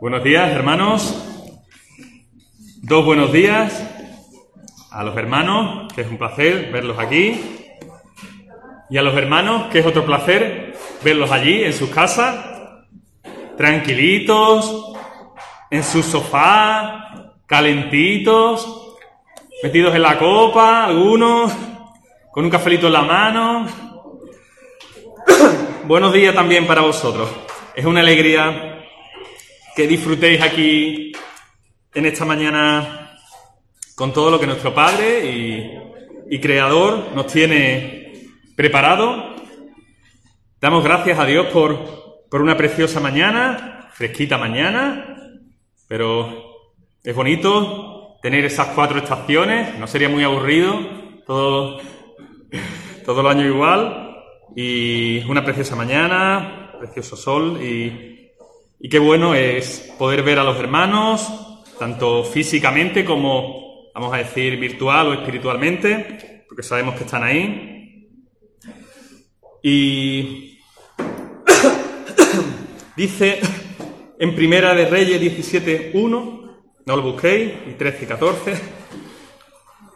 Buenos días, hermanos. Dos buenos días a los hermanos, que es un placer verlos aquí. Y a los hermanos, que es otro placer verlos allí en sus casas, tranquilitos, en su sofá, calentitos, metidos en la copa, algunos, con un cafelito en la mano. Buenos días también para vosotros. Es una alegría que disfrutéis aquí en esta mañana con todo lo que nuestro Padre y, y Creador nos tiene preparado. Damos gracias a Dios por, por una preciosa mañana, fresquita mañana, pero es bonito tener esas cuatro estaciones, no sería muy aburrido todo, todo el año igual. Y una preciosa mañana, precioso sol y, y qué bueno es poder ver a los hermanos, tanto físicamente como, vamos a decir, virtual o espiritualmente, porque sabemos que están ahí. Y dice en Primera de Reyes 17.1, no lo busquéis, y 13 y 14.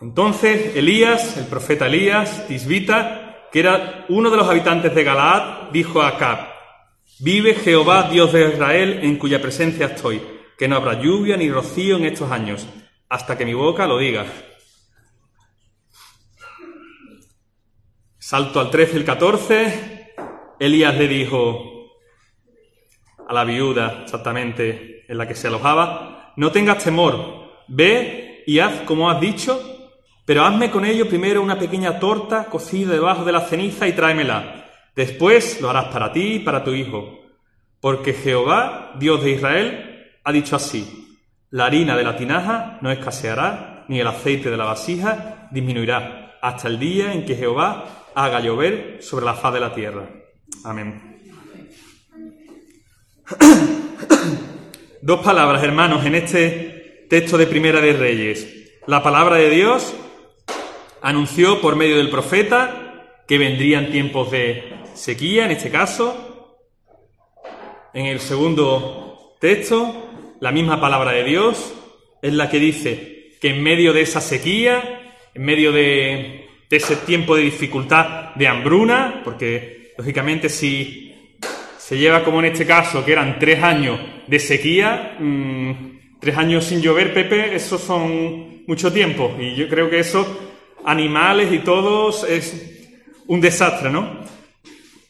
Entonces Elías, el profeta Elías, Tisbita, que era uno de los habitantes de Galaad, dijo a Acab, vive Jehová, Dios de Israel, en cuya presencia estoy, que no habrá lluvia ni rocío en estos años, hasta que mi boca lo diga. Salto al 13 y el 14, Elías le dijo a la viuda, exactamente en la que se alojaba, no tengas temor, ve y haz como has dicho, pero hazme con ello primero una pequeña torta cocida debajo de la ceniza y tráemela. Después lo harás para ti y para tu hijo. Porque Jehová, Dios de Israel, ha dicho así, la harina de la tinaja no escaseará, ni el aceite de la vasija disminuirá, hasta el día en que Jehová haga llover sobre la faz de la tierra. Amén. Dos palabras, hermanos, en este texto de Primera de Reyes. La palabra de Dios anunció por medio del profeta que vendrían tiempos de sequía, en este caso. En el segundo texto, la misma palabra de Dios es la que dice que en medio de esa sequía, en medio de, ese tiempo de dificultad, de hambruna, porque lógicamente si se lleva como en este caso, que eran tres años de sequía, mmm, tres años sin llover, Pepe, eso son mucho tiempo. Y yo creo que eso animales y todos, es un desastre, ¿no?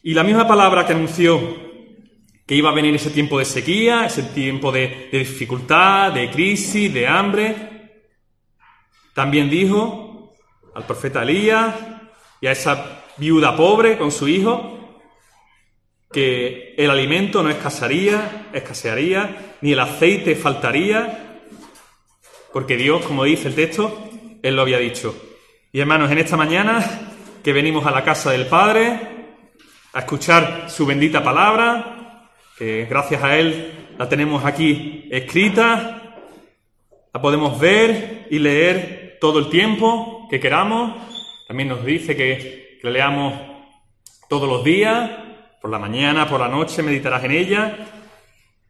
Y la misma palabra que anunció que iba a venir ese tiempo de sequía, ese tiempo de, dificultad, de crisis, de hambre, también dijo al profeta Elías y a esa viuda pobre con su hijo que el alimento no escasearía, escasearía, ni el aceite faltaría, porque Dios, como dice el texto, Él lo había dicho. Y hermanos, en esta mañana que venimos a la casa del Padre a escuchar su bendita palabra, que gracias a Él la tenemos aquí escrita, la podemos ver y leer todo el tiempo que queramos. También nos dice que, que leamos todos los días, por la mañana, por la noche, meditarás en ella.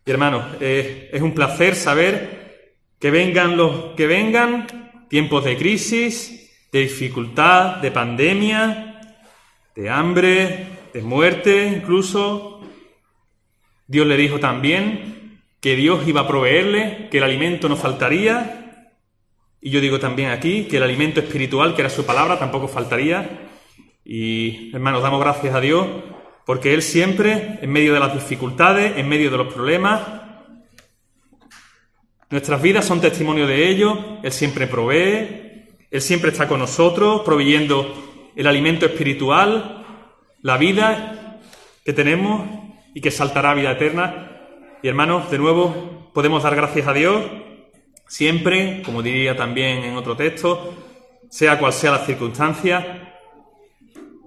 Y hermanos, eh, es un placer saber que vengan los que vengan, tiempos de crisis, de dificultad, de pandemia, de hambre, de muerte incluso. Dios le dijo también que Dios iba a proveerle, que el alimento no faltaría. Y yo digo también aquí que el alimento espiritual, que era su palabra, tampoco faltaría. Y hermanos, damos gracias a Dios porque Él siempre, en medio de las dificultades, en medio de los problemas, nuestras vidas son testimonio de ello. Él siempre provee, él siempre está con nosotros, proveyendo el alimento espiritual, la vida que tenemos y que saltará a vida eterna. Y hermanos, de nuevo podemos dar gracias a Dios siempre, como diría también en otro texto, sea cual sea la circunstancia,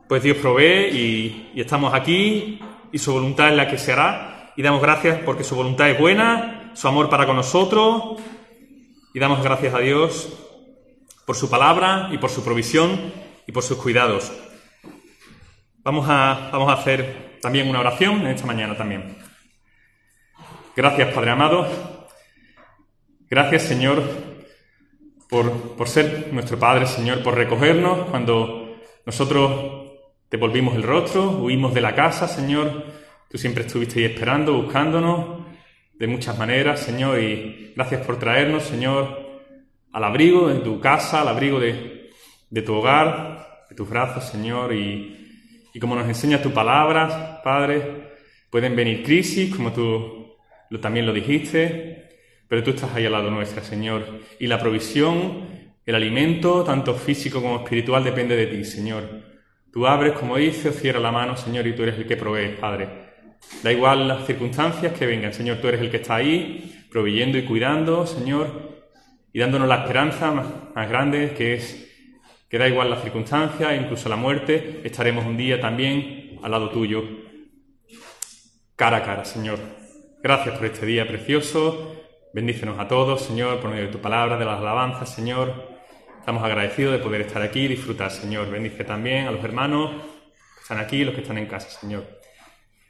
pues Dios provee y, y, estamos aquí y su voluntad es la que se hará. Y damos gracias porque su voluntad es buena, su amor para con nosotros. Y damos gracias a Dios por su palabra y por su provisión y por sus cuidados. Vamos a, vamos a hacer también una oración en esta mañana también. Gracias, Padre amado. Gracias, Señor, por, por ser nuestro Padre, Señor, por recogernos cuando nosotros te volvimos el rostro, huimos de la casa, Señor. Tú siempre estuviste ahí esperando, buscándonos de muchas maneras, Señor, y gracias por traernos, Señor, al abrigo de tu casa, al abrigo de, de tu hogar, de tus brazos, Señor, y, y como nos enseña tu palabra, Padre, pueden venir crisis, como tú lo, también lo dijiste, pero tú estás ahí al lado nuestra, Señor. Y la provisión, el alimento, tanto físico como espiritual, depende de ti, Señor. Tú abres, como dice, o cierras la mano, Señor, y tú eres el que provee, Padre. Da igual las circunstancias que vengan, Señor, tú eres el que está ahí, proveyendo y cuidando, Señor, y dándonos la esperanza más, grande, que es que da igual las circunstancias, incluso la muerte, estaremos un día también al lado tuyo, cara a cara, Señor. Gracias por este día precioso, Bendícenos a todos, Señor, por medio de tu palabra, de las alabanzas, Señor. Estamos agradecidos de poder estar aquí y disfrutar, Señor. Bendice también a los hermanos que están aquí y los que están en casa, Señor.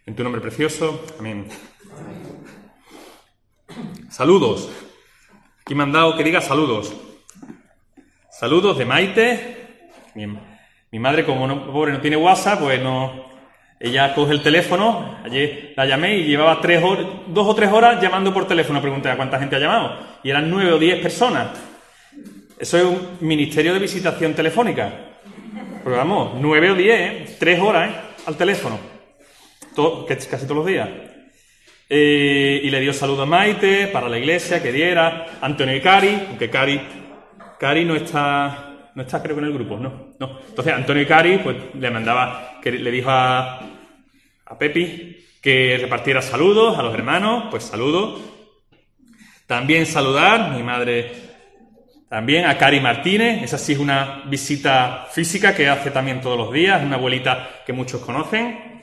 En tu nombre precioso, amén. Saludos. Aquí me han dado que diga saludos. Saludos de Maite. Mi, madre, como no, pobre no tiene WhatsApp, pues no, ella coge el teléfono, ayer la llamé y llevaba tres horas, dos o tres horas llamando por teléfono. Pregunté a cuánta gente ha llamado. Y eran nueve o diez personas. Eso es un ministerio de visitación telefónica. Pero vamos, nueve o diez, ¿eh? tres horas ¿eh? al teléfono. Todo, casi todos los días. Eh, y le dio saludo a Maite para la iglesia, que diera. Antonio y Cari, aunque Cari, Cari no está no está creo que en el grupo, no, no. Entonces Antonio Cari pues le mandaba, que le dijo a, a Pepi que repartiera saludos a los hermanos, pues saludos. También saludar, mi madre, también a Cari Martínez, esa sí es una visita física que hace también todos los días, una abuelita que muchos conocen,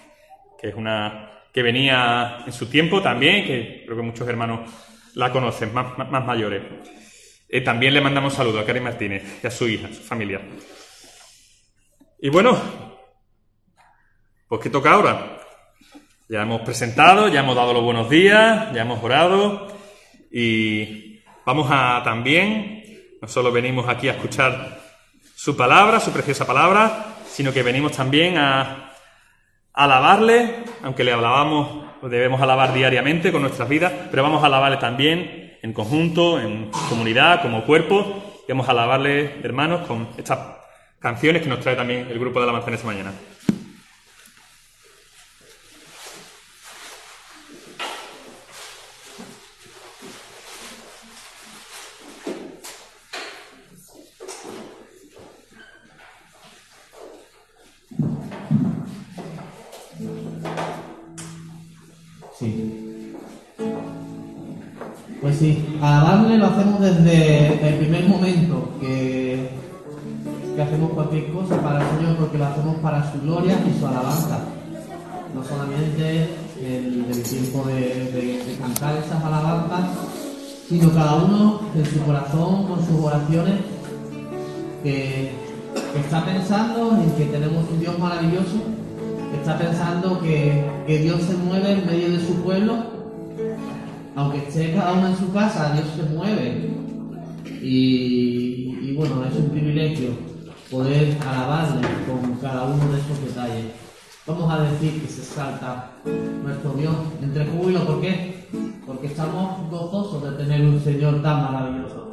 que es una que venía en su tiempo también, que creo que muchos hermanos la conocen, más, más mayores. Eh, también le mandamos saludo a Karen Martínez y a su hija, a su familia. Y bueno, pues ¿qué toca ahora? Ya hemos presentado, ya hemos dado los buenos días, ya hemos orado y vamos a también, no solo venimos aquí a escuchar su palabra, su preciosa palabra, sino que venimos también a alabarle, aunque le alabamos, lo debemos alabar diariamente con nuestras vidas, pero vamos a alabarle también en conjunto, en comunidad, como cuerpo, y vamos a alabarle, hermanos, con estas canciones que nos trae también el grupo de la manzana esta mañana. Sí, alabarle lo hacemos desde el primer momento que, que hacemos cualquier cosa para el Señor, porque lo hacemos para su gloria y su alabanza. No solamente el, el tiempo de, cantar esas alabanzas, sino cada uno en su corazón, con sus oraciones, que, que está pensando en que tenemos un Dios maravilloso, está pensando que, que Dios se mueve en medio de su pueblo aunque esté cada uno en su casa, Dios se mueve. Y, bueno, es un privilegio poder alabarle con cada uno de esos detalles. Vamos a decir que se salta nuestro Dios entre júbilo, ¿por qué? Porque estamos gozosos de tener un Señor tan maravilloso.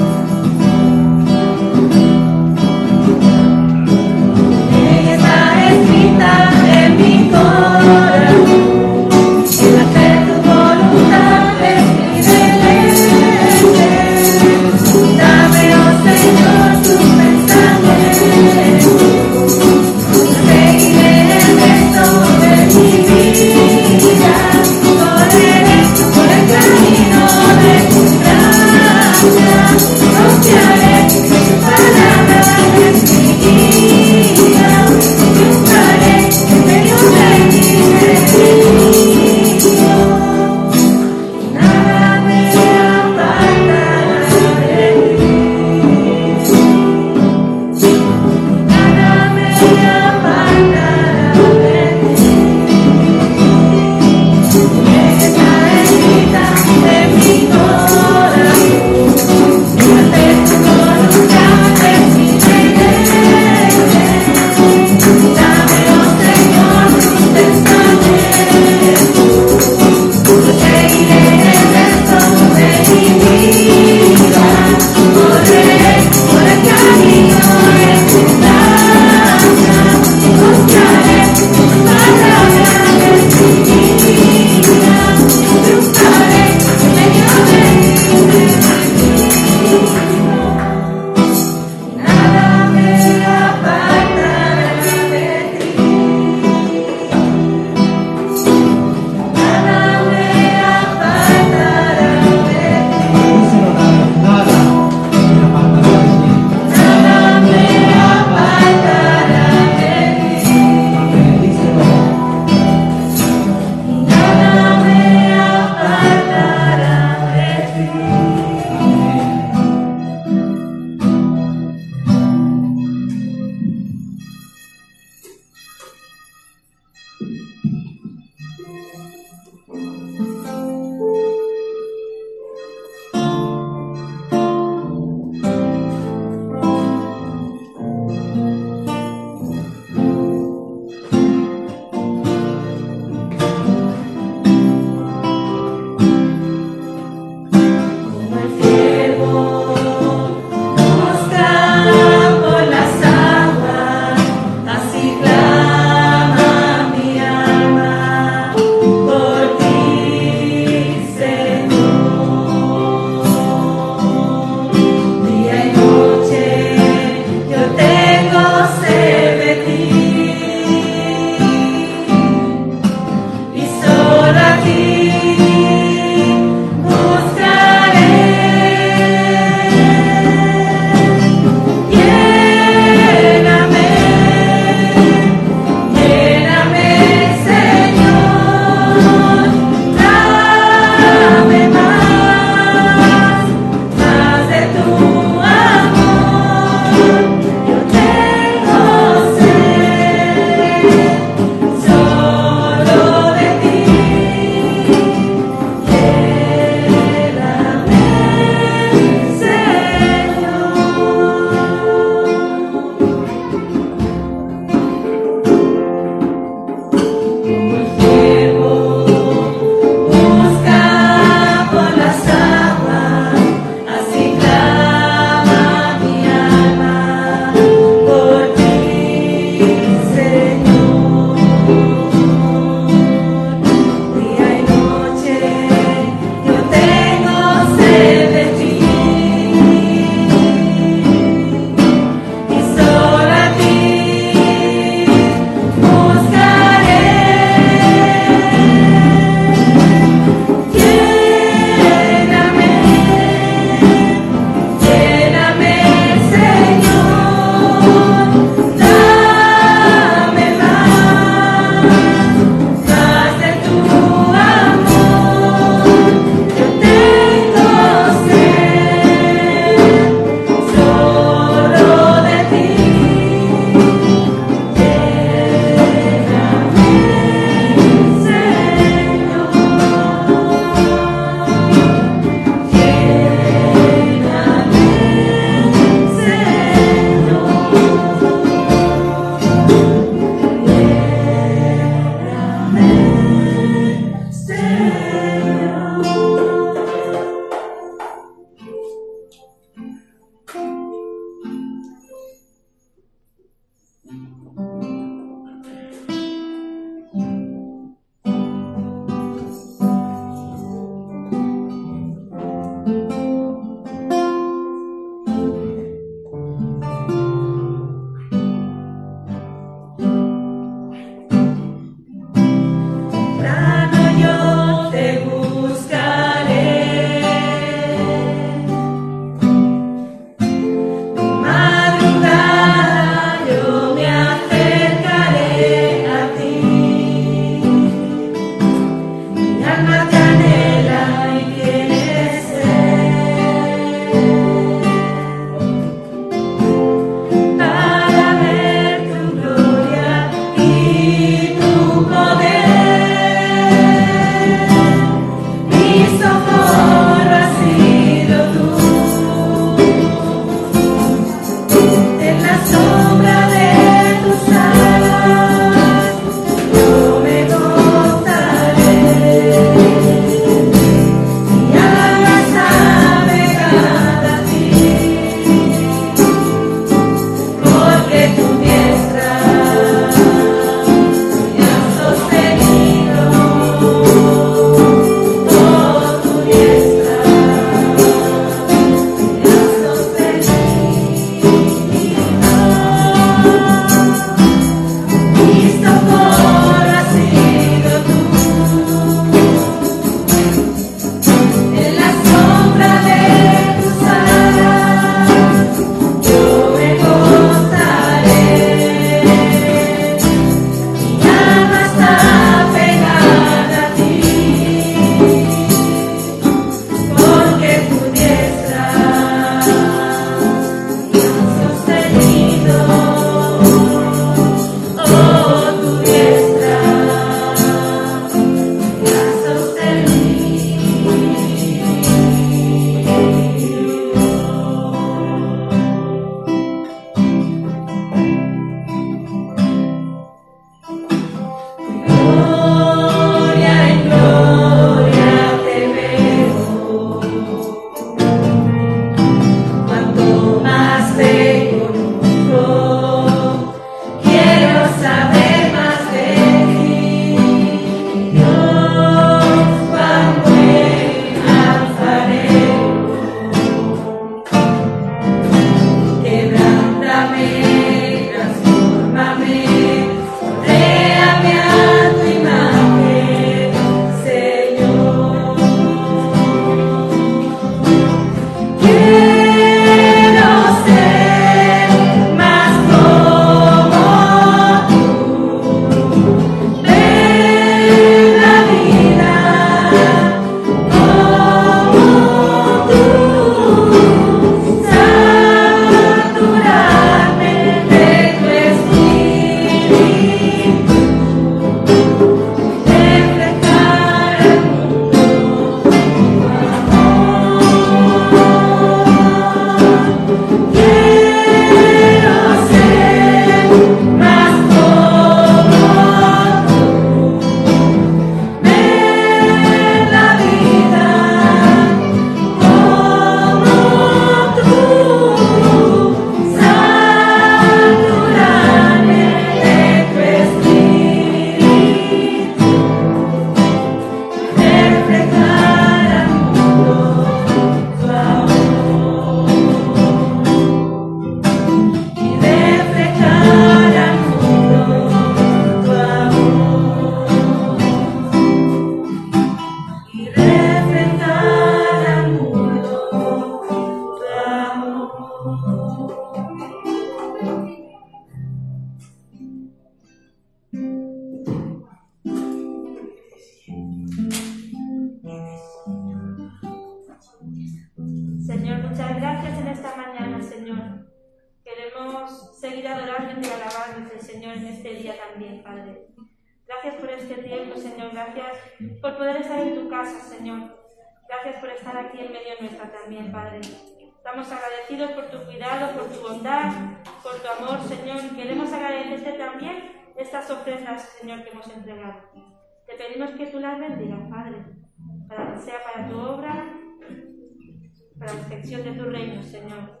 La extensión de tu reino, Señor.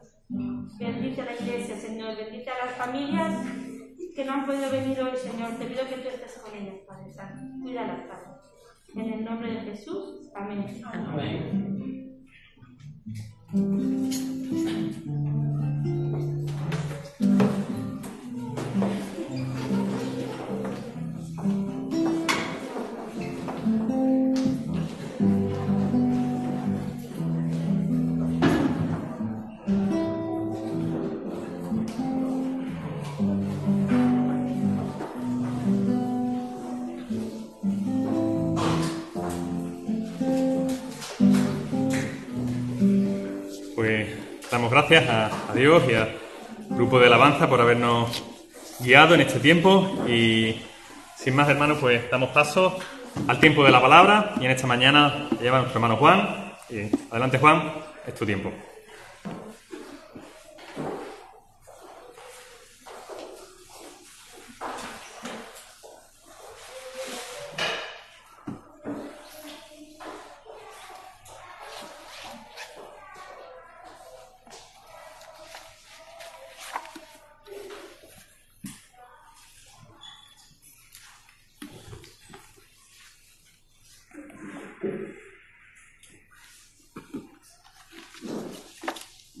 Bendice a la iglesia, Señor. Bendice a las familias que no han podido venir hoy, Señor. Te pido que tú estés con ellas, Padre Santo. Cuídalas, Padre. En el nombre de Jesús. Amén. Amén. Gracias a, Dios y al grupo de alabanza por habernos guiado en este tiempo y sin más hermanos pues damos paso al tiempo de la palabra y en esta mañana lleva nuestro hermano Juan. Y adelante Juan, es tu tiempo.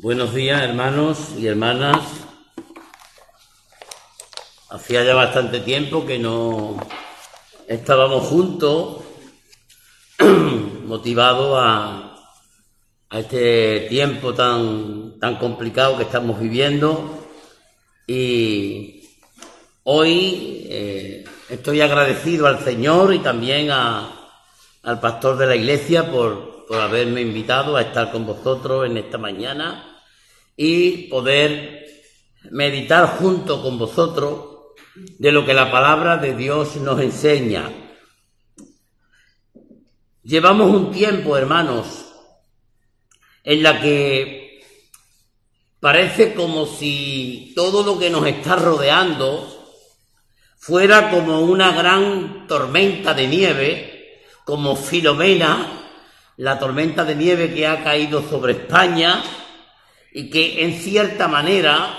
Buenos días, hermanos y hermanas. Hacía ya bastante tiempo que no estábamos juntos, motivados a, este tiempo tan, tan complicado que estamos viviendo. Y hoy eh, estoy agradecido al Señor y también al pastor de la iglesia por, por haberme invitado a estar con vosotros en esta mañana y poder meditar junto con vosotros de lo que la palabra de Dios nos enseña. Llevamos un tiempo, hermanos, en la que parece como si todo lo que nos está rodeando fuera como una gran tormenta de nieve, como Filomena, la tormenta de nieve que ha caído sobre España y que en cierta manera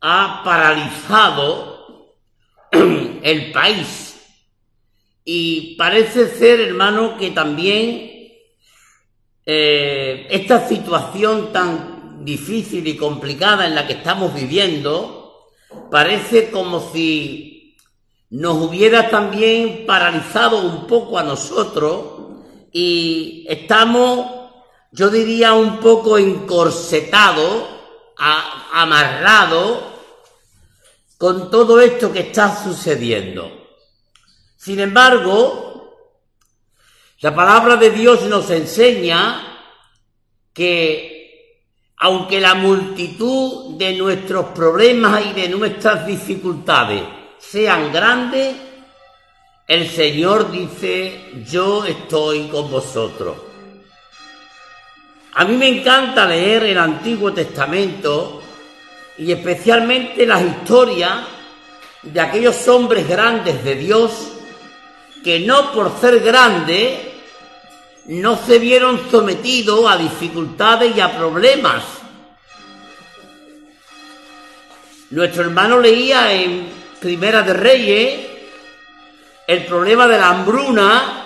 ha paralizado el país. Y parece ser, hermano, que también eh, esta situación tan difícil y complicada en la que estamos viviendo, parece como si nos hubiera también paralizado un poco a nosotros y estamos, yo diría, un poco encorsetados, a- amarrados con todo esto que está sucediendo. Sin embargo, la palabra de Dios nos enseña que aunque la multitud de nuestros problemas y de nuestras dificultades sean grandes, el Señor dice, yo estoy con vosotros. A mí me encanta leer el Antiguo Testamento y especialmente las historias de aquellos hombres grandes de Dios que no por ser grandes no se vieron sometidos a dificultades y a problemas. Nuestro hermano leía en Primera de Reyes el problema de la hambruna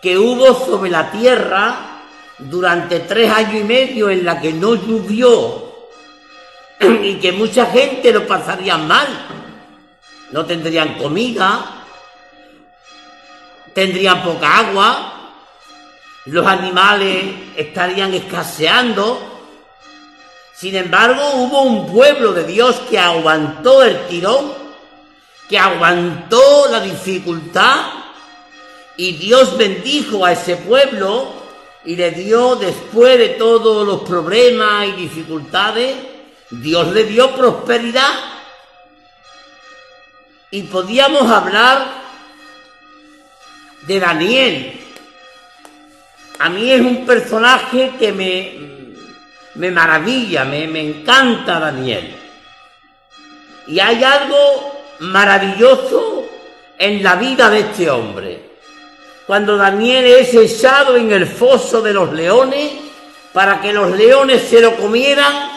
que hubo sobre la tierra durante tres años y medio en la que no llovió y que mucha gente lo pasaría mal. No tendrían comida, tendrían poca agua, los animales estarían escaseando. Sin embargo, hubo un pueblo de Dios que aguantó el tirón, que aguantó la dificultad y Dios bendijo a ese pueblo y le dio, después de todos los problemas y dificultades, Dios le dio prosperidad. Y podíamos hablar de Daniel. A mí es un personaje que me, me maravilla, me, me encanta Daniel. Y hay algo maravilloso en la vida de este hombre. Cuando Daniel es echado en el foso de los leones para que los leones se lo comieran,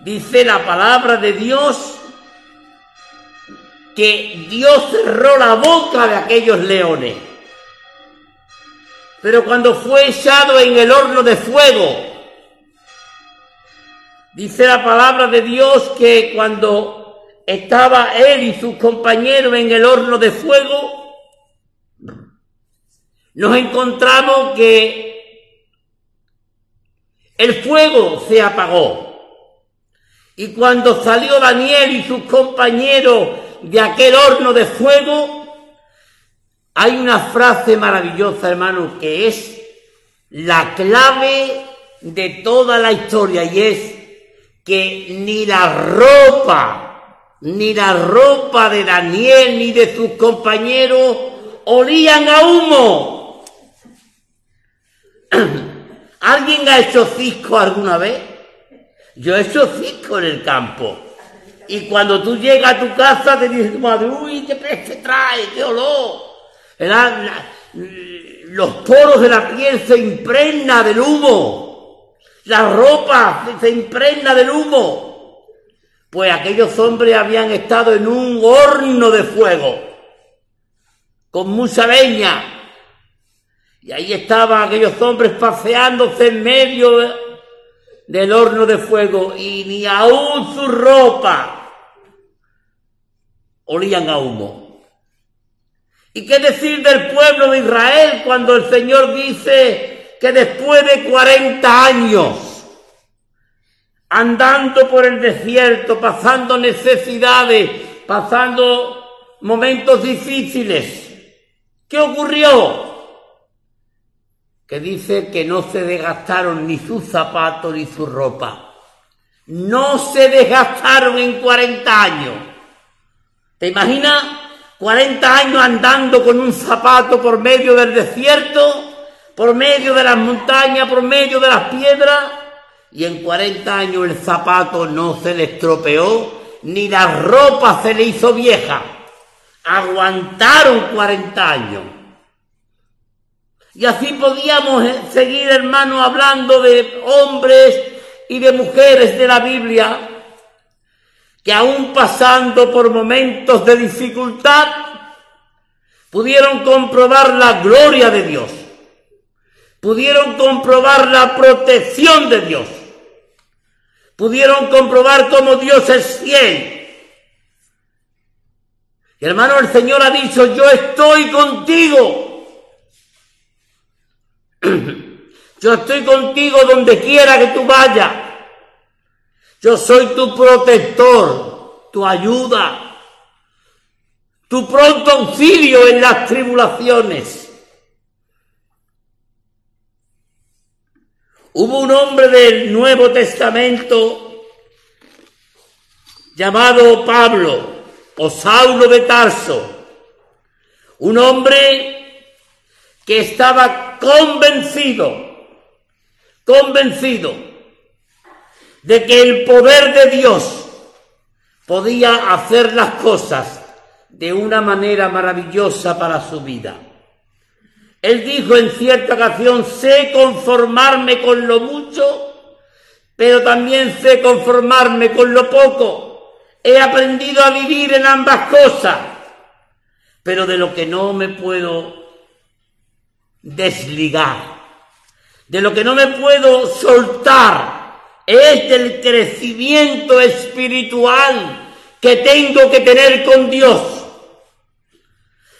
dice la palabra de Dios que Dios cerró la boca de aquellos leones. Pero cuando fue echado en el horno de fuego, dice la palabra de Dios que cuando estaba él y sus compañeros en el horno de fuego, nos encontramos que el fuego se apagó. Y cuando salió Daniel y sus compañeros de aquel horno de fuego, hay una frase maravillosa, hermano, que es la clave de toda la historia y es que ni la ropa, ni la ropa de Daniel ni de sus compañeros olían a humo. ¿Alguien ha hecho cisco alguna vez? Yo he hecho cisco en el campo. Y cuando tú llegas a tu casa te dices tu madre, uy, qué peste trae, qué olor. La- los poros de la piel se impregna del humo. La ropa se impregna del humo. Pues aquellos hombres habían estado en un horno de fuego, con mucha leña. Y ahí estaban aquellos hombres paseándose en medio de- del horno de fuego y ni aún su ropa olían a humo. ¿Y qué decir del pueblo de Israel cuando el Señor dice que después de 40 años andando por el desierto, pasando necesidades, pasando momentos difíciles, ¿qué ocurrió? Que dice que no se desgastaron ni sus zapatos ni su ropa. No se desgastaron en 40 años. ¿Te imaginas? 40 años andando con un zapato por medio del desierto, por medio de las montañas, por medio de las piedras, y en 40 años el zapato no se le estropeó, ni la ropa se le hizo vieja. Aguantaron 40 años. Y así podíamos eh, seguir, hermanos, hablando de hombres y de mujeres de la Biblia que aún pasando por momentos de dificultad, pudieron comprobar la gloria de Dios, pudieron comprobar la protección de Dios, pudieron comprobar cómo Dios es fiel. Y hermano, el Señor ha dicho, yo estoy contigo. Yo estoy contigo donde quiera que tú vayas. Yo soy tu protector, tu ayuda, tu pronto auxilio en las tribulaciones. Hubo un hombre del Nuevo Testamento llamado Pablo o Saulo de Tarso, un hombre que estaba convencido, convencido de que el poder de Dios podía hacer las cosas de una manera maravillosa para su vida. Él dijo en cierta ocasión, sé conformarme con lo mucho, pero también sé conformarme con lo poco. He aprendido a vivir en ambas cosas, pero de lo que no me puedo desligar, de lo que no me puedo soltar, es del crecimiento espiritual que tengo que tener con Dios.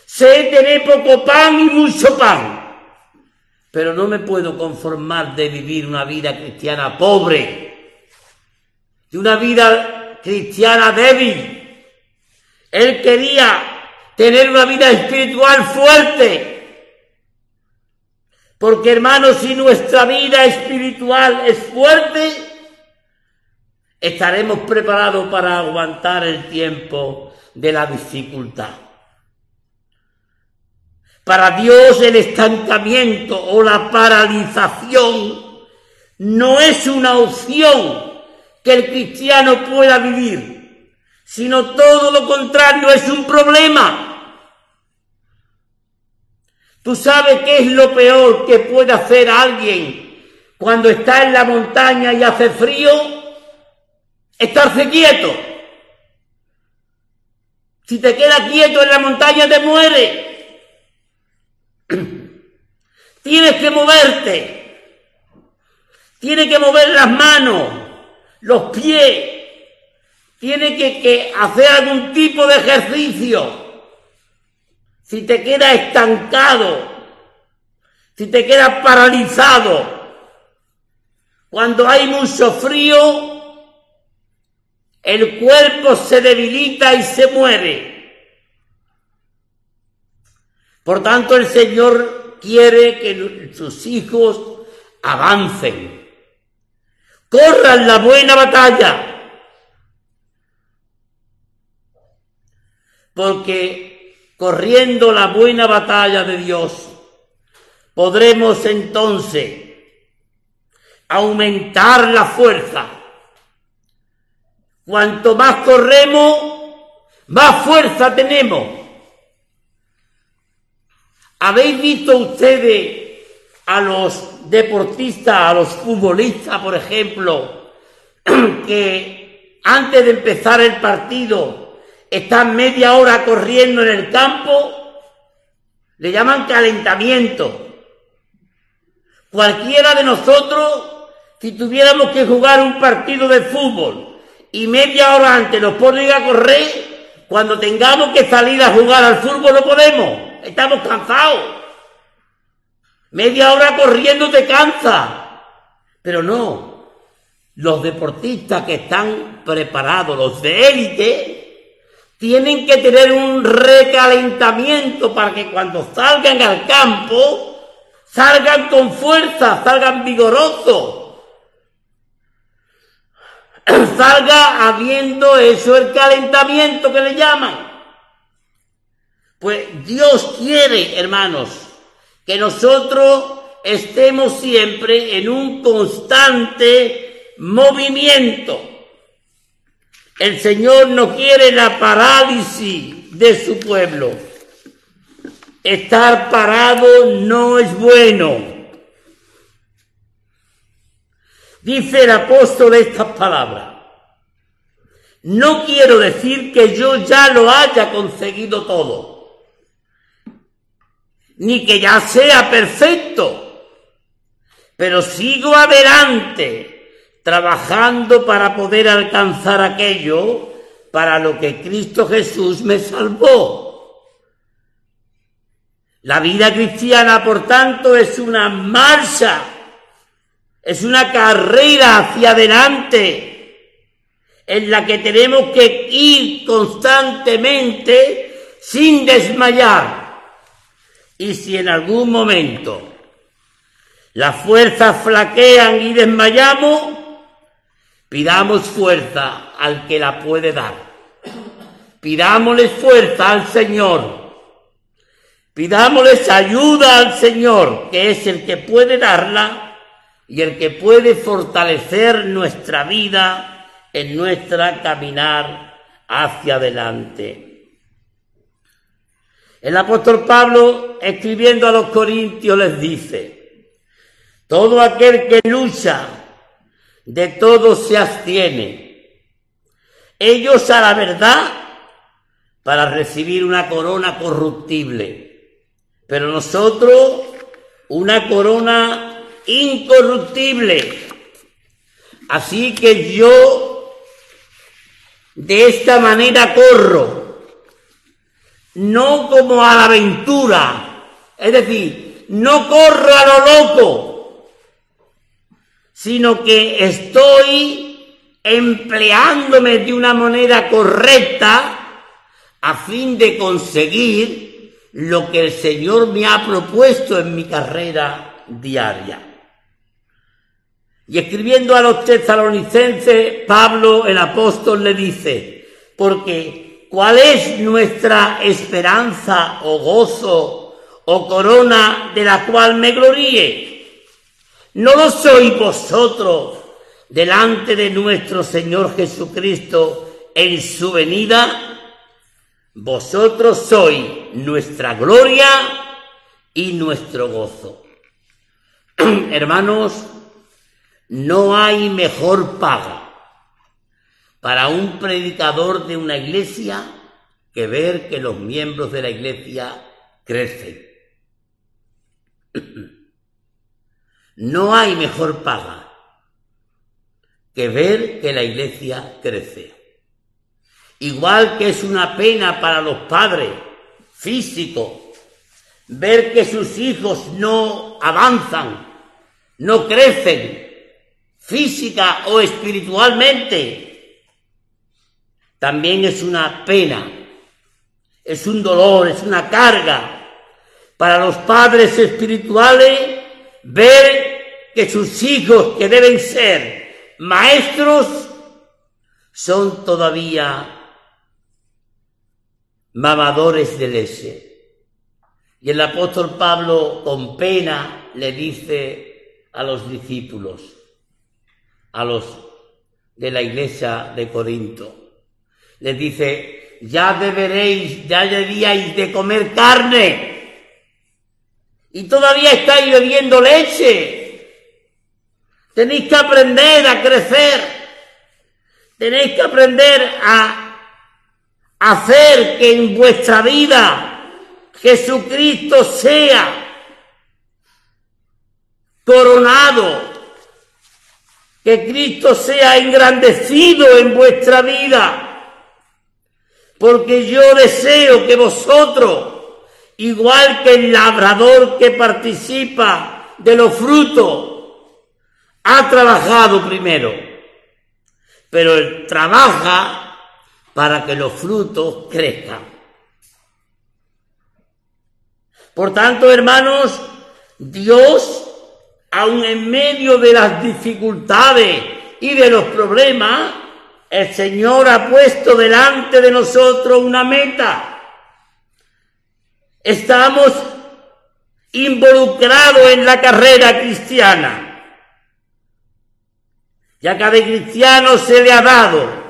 Sé tener poco pan y mucho pan, pero no me puedo conformar de vivir una vida cristiana pobre, de una vida cristiana débil. Él quería tener una vida espiritual fuerte, porque hermanos, si nuestra vida espiritual es fuerte, estaremos preparados para aguantar el tiempo de la dificultad. Para Dios el estancamiento o la paralización no es una opción que el cristiano pueda vivir, sino todo lo contrario, es un problema. ¿Tú sabes qué es lo peor que puede hacer alguien cuando está en la montaña y hace frío? Estarse quieto. Si te quedas quieto en la montaña te mueres. Tienes que moverte. Tienes que mover las manos, los pies. Tienes que, que hacer algún tipo de ejercicio. Si te quedas estancado, si te quedas paralizado, cuando hay mucho frío, el cuerpo se debilita y se muere. Por tanto, el Señor quiere que sus hijos avancen, corran la buena batalla, porque corriendo la buena batalla de Dios, podremos entonces aumentar la fuerza. Cuanto más corremos, más fuerza tenemos. ¿Habéis visto ustedes a los deportistas, a los futbolistas, por ejemplo, que antes de empezar el partido están media hora corriendo en el campo? Le llaman calentamiento. Cualquiera de nosotros, Si tuviéramos que jugar un partido de fútbol y media hora antes nos ponen a correr, cuando tengamos que salir a jugar al fútbol no podemos, estamos cansados. Media hora corriendo te cansa. Pero no, los deportistas que están preparados, los de élite, tienen que tener un recalentamiento para que cuando salgan al campo, salgan con fuerza, salgan vigorosos. Salga habiendo eso el calentamiento que le llaman. Pues Dios quiere, hermanos, que nosotros estemos siempre en un constante movimiento. El Señor no quiere la parálisis de su pueblo. Estar parado no es bueno. Dice el apóstol estas palabras. No quiero decir que yo ya lo haya conseguido todo, ni que ya sea perfecto, pero sigo adelante trabajando para poder alcanzar aquello para lo que Cristo Jesús me salvó. La vida cristiana, por tanto, es una marcha, es una carrera hacia adelante en la que tenemos que ir constantemente sin desmayar. Y si en algún momento las fuerzas flaquean y desmayamos, pidamos fuerza al que la puede dar. Pidámosle fuerza al Señor. Pidámosles ayuda al Señor, que es el que puede darla y el que puede fortalecer nuestra vida en nuestra caminar hacia adelante. El apóstol Pablo, escribiendo a los corintios, les dice, todo aquel que lucha, de todo se abstiene. Ellos a la verdad para recibir una corona corruptible, pero nosotros una corona incorruptible. Así que yo de esta manera corro, no como a la aventura, es decir, no corro a lo loco, sino que estoy empleándome de una manera correcta a fin de conseguir lo que el Señor me ha propuesto en mi carrera diaria. Y escribiendo a los tesalonicenses, Pablo el apóstol le dice, porque ¿cuál es nuestra esperanza o gozo o corona de la cual me gloríe? ¿No lo sois vosotros delante de nuestro Señor Jesucristo en su venida? Vosotros sois nuestra gloria y nuestro gozo. Hermanos, no hay mejor paga para un predicador de una iglesia que ver que los miembros de la iglesia crecen. No hay mejor paga que ver que la iglesia crece. Igual que es una pena para los padres físicos ver que sus hijos no avanzan, no crecen, física o espiritualmente, también es una pena, es un dolor, es una carga para los padres espirituales ver que sus hijos, que deben ser maestros, son todavía mamadores de leche. Y el apóstol Pablo con pena le dice a los discípulos, a los de la iglesia de Corinto. Les dice, ya deberéis, ya deberíais de comer carne y todavía estáis bebiendo leche. Tenéis que aprender a crecer. Tenéis que aprender a hacer que en vuestra vida Jesucristo sea coronado que Cristo sea engrandecido en vuestra vida, porque yo deseo que vosotros, igual que el labrador que participa de los frutos, ha trabajado primero, pero él trabaja para que los frutos crezcan. Por tanto, hermanos, Dios, aun en medio de las dificultades y de los problemas, el Señor ha puesto delante de nosotros una meta. Estamos involucrados en la carrera cristiana. Y a cada cristiano se le ha dado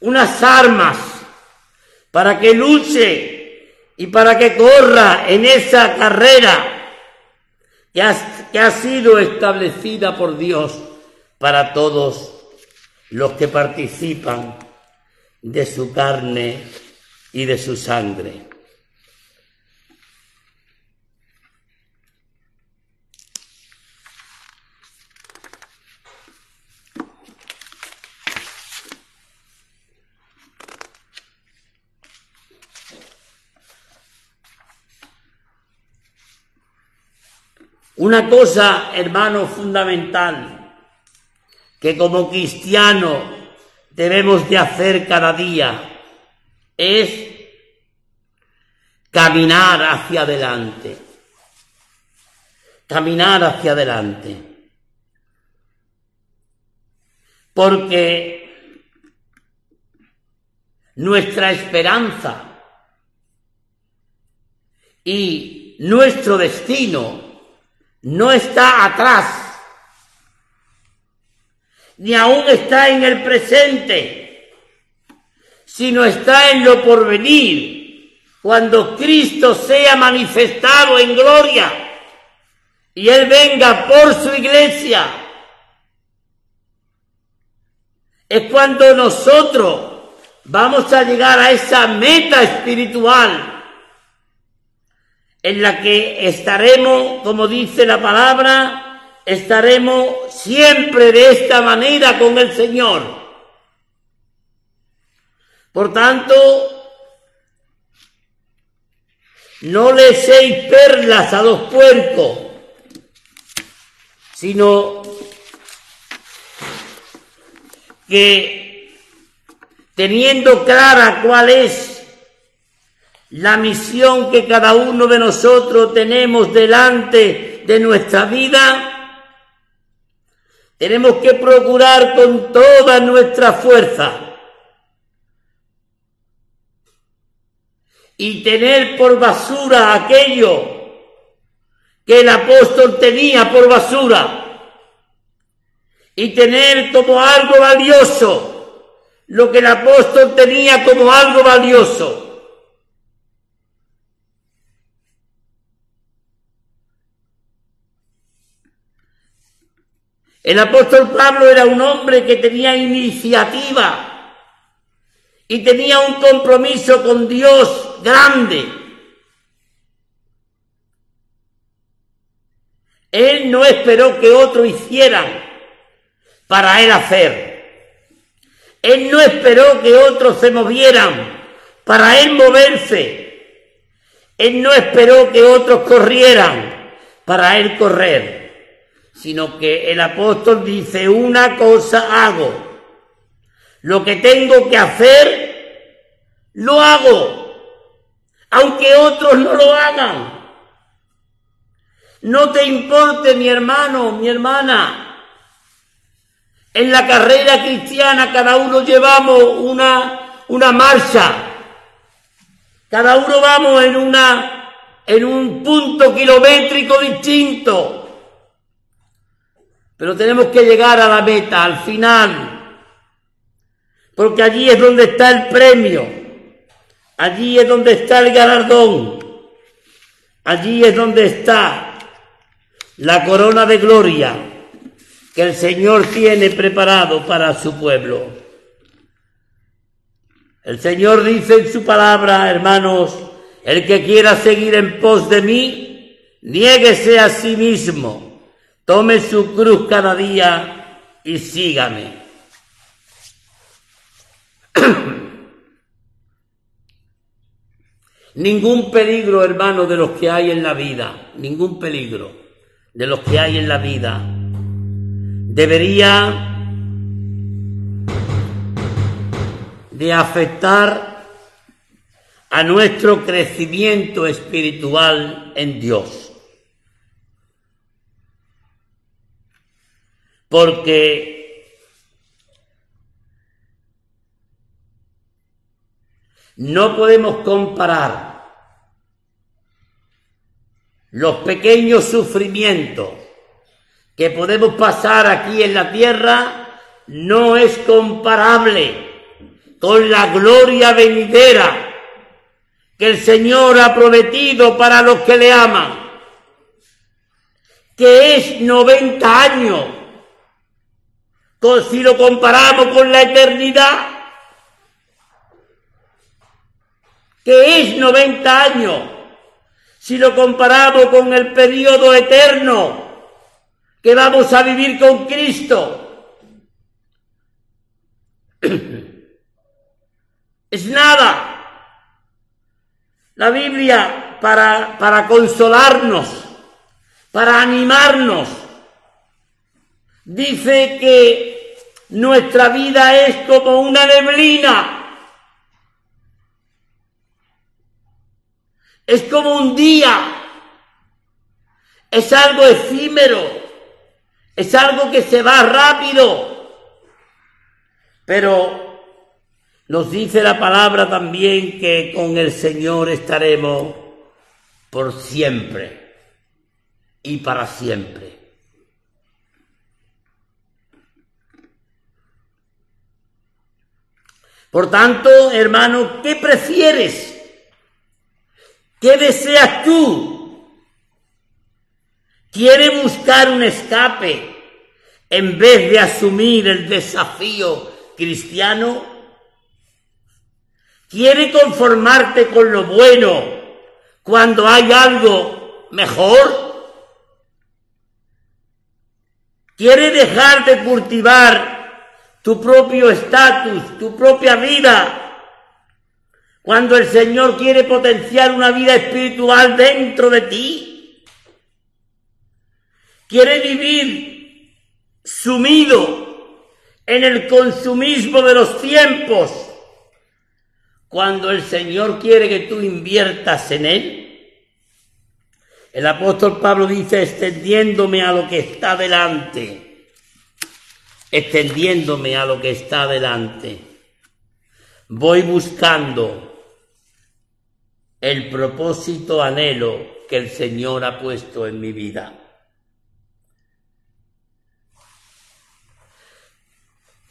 unas armas para que luche y para que corra en esa carrera que ha, que ha sido establecida por Dios para todos los que participan de su carne y de su sangre. Una cosa, hermano, fundamental, que como cristianos debemos de hacer cada día, es caminar hacia adelante. Caminar hacia adelante. Porque nuestra esperanza y nuestro destino no está atrás, ni aún está en el presente, sino está en lo porvenir, cuando Cristo sea manifestado en gloria y Él venga por su iglesia. Es cuando nosotros vamos a llegar a esa meta espiritual en la que estaremos, como dice la palabra, estaremos siempre de esta manera con el Señor. Por tanto, no le perlas a los puercos, sino que teniendo clara cuál es la misión que cada uno de nosotros tenemos delante de nuestra vida, tenemos que procurar con toda nuestra fuerza y tener por basura aquello que el apóstol tenía por basura y tener como algo valioso lo que el apóstol tenía como algo valioso El apóstol Pablo era un hombre que tenía iniciativa y tenía un compromiso con Dios grande. Él no esperó que otro hicieran para él hacer. Él no esperó que otros se movieran para él moverse. Él no esperó que otros corrieran para él correr sino que el apóstol dice, una cosa hago, lo que tengo que hacer, lo hago, aunque otros no lo hagan. No te importe, mi hermano, mi hermana. En la carrera cristiana cada uno llevamos una, una marcha. Cada uno vamos en una, en un punto kilométrico distinto. Pero tenemos que llegar a la meta, al final, porque allí es donde está el premio, allí es donde está el galardón, allí es donde está la corona de gloria que el Señor tiene preparado para su pueblo. El Señor dice en su palabra, hermanos, el que quiera seguir en pos de mí, niéguese a sí mismo Tome su cruz cada día y sígame. Ningún peligro, hermano, de los que hay en la vida, ningún peligro de los que hay en la vida debería de afectar a nuestro crecimiento espiritual en Dios. Porque no podemos comparar los pequeños sufrimientos que podemos pasar aquí en la tierra, no es comparable con la gloria venidera que el Señor ha prometido para los que le aman, que es 90 años. Si lo comparamos con la eternidad, que es 90 años, si lo comparamos con el periodo eterno que vamos a vivir con Cristo, es nada. La Biblia para, para consolarnos, para animarnos, dice que nuestra vida es como una neblina. Es como un día. Es algo efímero. Es algo que se va rápido. Pero nos dice la palabra también que con el Señor estaremos por siempre y para siempre. Por tanto, hermano, ¿qué prefieres? ¿Qué deseas tú? ¿Quiere buscar un escape en vez de asumir el desafío cristiano? ¿Quiere conformarte con lo bueno cuando hay algo mejor? ¿Quiere dejar de cultivar tu propio estatus, tu propia vida, cuando el Señor quiere potenciar una vida espiritual dentro de ti? ¿Quiere vivir sumido en el consumismo de los tiempos? cuando el Señor quiere que tú inviertas en Él? El apóstol Pablo dice, extendiéndome a lo que está delante, extendiéndome a lo que está delante, voy buscando el propósito, anhelo que el Señor ha puesto en mi vida.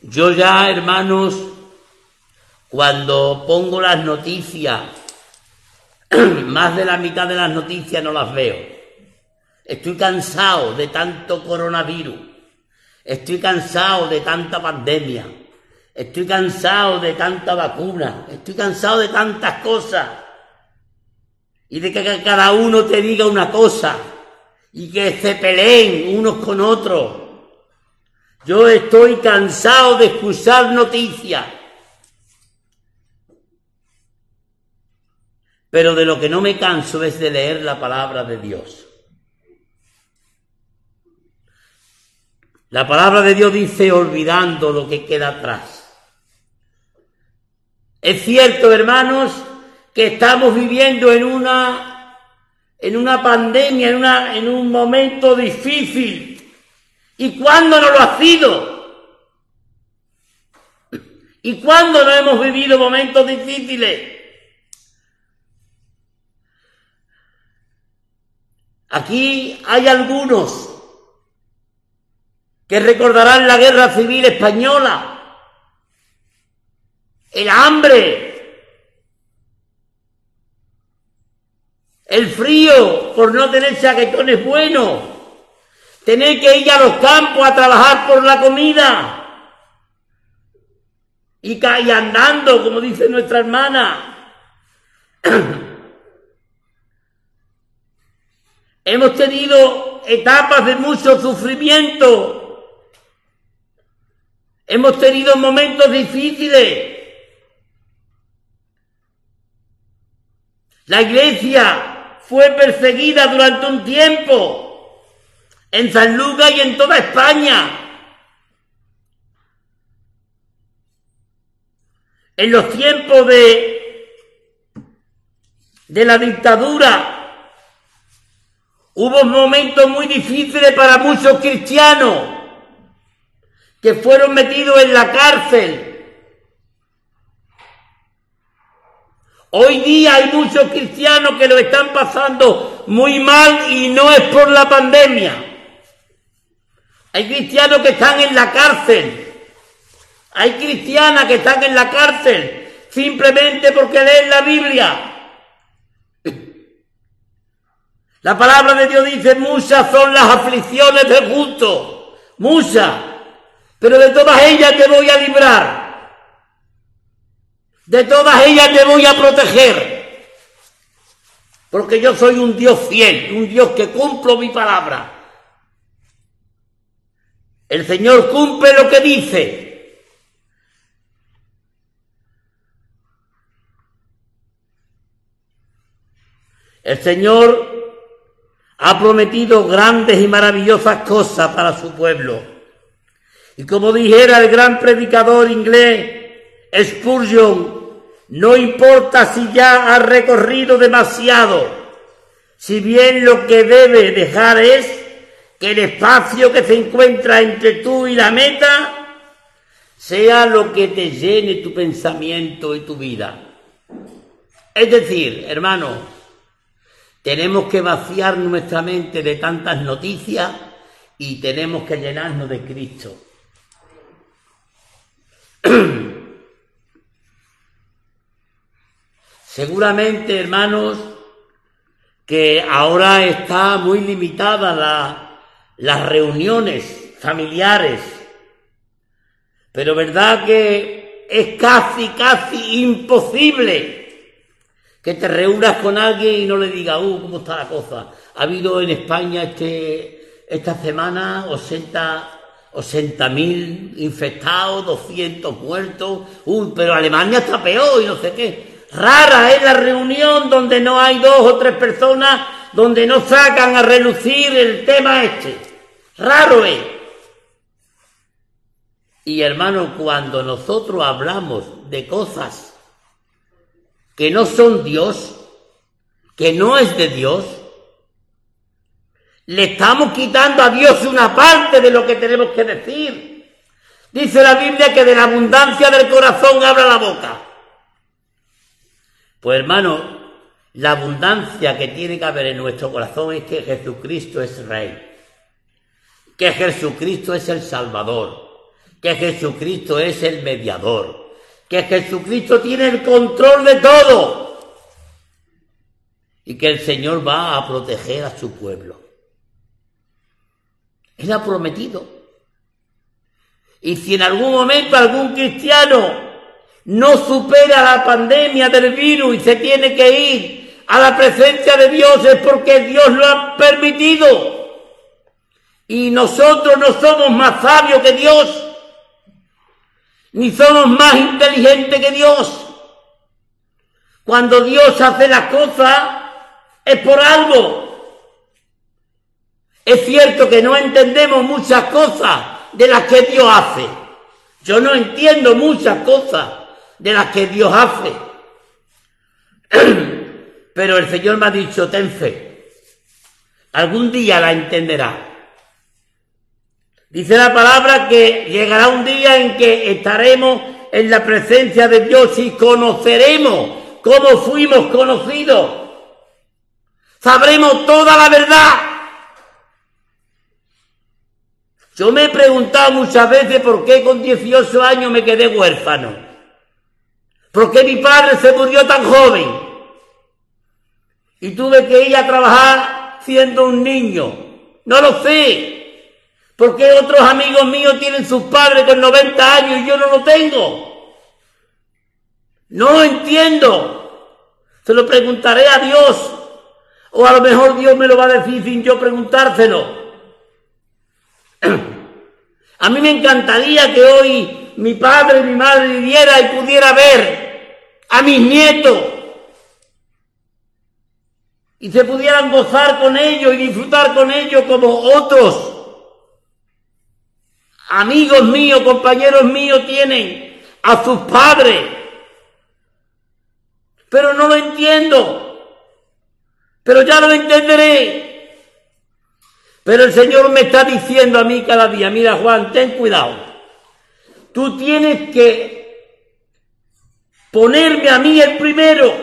Yo ya, hermanos, cuando pongo las noticias, más de la mitad de las noticias no las veo. Estoy cansado de tanto coronavirus. Estoy cansado de tanta pandemia. Estoy cansado de tanta vacuna. Estoy cansado de tantas cosas. Y de que cada uno te diga una cosa. Y que se peleen unos con otros. Yo estoy cansado de escuchar noticias. Pero de lo que no me canso es de leer la palabra de Dios. La palabra de Dios dice olvidando lo que queda atrás. Es cierto, hermanos, que estamos viviendo en una en una pandemia, en, una, en un momento difícil. ¿Y cuándo no lo ha sido? ¿Y cuándo no hemos vivido momentos difíciles? Aquí hay algunos que recordarán la guerra civil española, el hambre, el frío por no tener chaquetones buenos, tener que ir a los campos a trabajar por la comida y, y andando, como dice nuestra hermana. Hemos tenido etapas de mucho sufrimiento. Hemos tenido momentos difíciles. La iglesia fue perseguida durante un tiempo en San Lucas y en toda España. En los tiempos de, de la dictadura hubo momentos muy difíciles para muchos cristianos que fueron metidos en la cárcel. Hoy día hay muchos cristianos que lo están pasando muy mal y no es por la pandemia. Hay cristianos que están en la cárcel. Hay cristianas que están en la cárcel simplemente porque leen la Biblia. La palabra de Dios dice, muchas son las aflicciones del justo, muchas, pero de todas ellas te voy a librar. De todas ellas te voy a proteger. Porque yo soy un Dios fiel, un Dios que cumplo mi palabra. El Señor cumple lo que dice. El Señor ha prometido grandes y maravillosas cosas para su pueblo. Y como dijera el gran predicador inglés Spurgeon, no importa si ya ha recorrido demasiado, si bien lo que debe dejar es que el espacio que se encuentra entre tú y la meta sea lo que te llene tu pensamiento y tu vida. Es decir, hermano, tenemos que vaciar nuestra mente de tantas noticias y tenemos que llenarnos de Cristo. Seguramente, hermanos, que ahora está muy limitada la, las reuniones familiares, pero verdad que es casi, casi imposible que te reúnas con alguien y no le digas, uh, ¿cómo está la cosa? Ha habido en España este, esta semana 80 mil infectados, 200 muertos, uy, pero Alemania está peor y no sé qué. Rara es la reunión donde no hay dos o tres personas, donde no sacan a relucir el tema este. Raro es. Y hermano, cuando nosotros hablamos de cosas que no son Dios, que no es de Dios, le estamos quitando a Dios una parte de lo que tenemos que decir. Dice la Biblia que de la abundancia del corazón habla la boca. Pues hermano, la abundancia que tiene que haber en nuestro corazón es que Jesucristo es Rey, que Jesucristo es el Salvador, que Jesucristo es el mediador, que Jesucristo tiene el control de todo y que el Señor va a proteger a su pueblo. Él ha prometido. Y si en algún momento algún cristiano no supera la pandemia del virus y se tiene que ir a la presencia de Dios es porque Dios lo ha permitido. Y nosotros no somos más sabios que Dios, ni somos más inteligentes que Dios. Cuando Dios hace las cosas es por algo. Es cierto que no entendemos muchas cosas de las que Dios hace. Yo no entiendo muchas cosas de las que Dios hace. Pero el Señor me ha dicho, ten fe. Algún día la entenderá. Dice la palabra que llegará un día en que estaremos en la presencia de Dios y conoceremos cómo fuimos conocidos. Sabremos toda la verdad. Yo me he preguntado muchas veces por qué con 18 años me quedé huérfano. ¿Por qué mi padre se murió tan joven? Y tuve que ir a trabajar siendo un niño. No lo sé. ¿Por qué otros amigos míos tienen sus padres con 90 años y yo no lo tengo? No entiendo. Se lo preguntaré a Dios. O a lo mejor Dios me lo va a decir sin yo preguntárselo. A mí me encantaría que hoy mi padre y mi madre viviera y pudiera ver a mis nietos y se pudieran gozar con ellos y disfrutar con ellos como otros amigos míos, compañeros míos tienen a sus padres. Pero no lo entiendo. Pero ya lo entenderé. Pero el Señor me está diciendo a mí cada día, mira Juan, ten cuidado. Tú tienes que ponerme a mí el primero.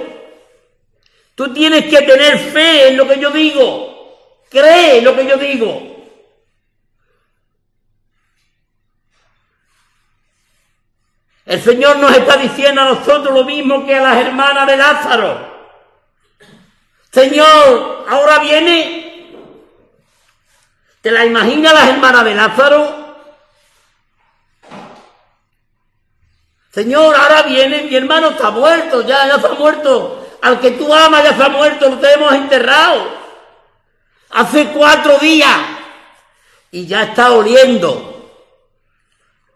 Tú tienes que tener fe en lo que yo digo. Cree en lo que yo digo. El Señor nos está diciendo a nosotros lo mismo que a las hermanas de Lázaro. Señor, ahora viene. ¿Te la imaginas las hermanas de Lázaro? Señor, ahora viene, mi hermano está muerto, ya, ya está muerto. Al que tú amas ya está muerto, lo tenemos enterrado. Hace cuatro días. Y ya está oliendo.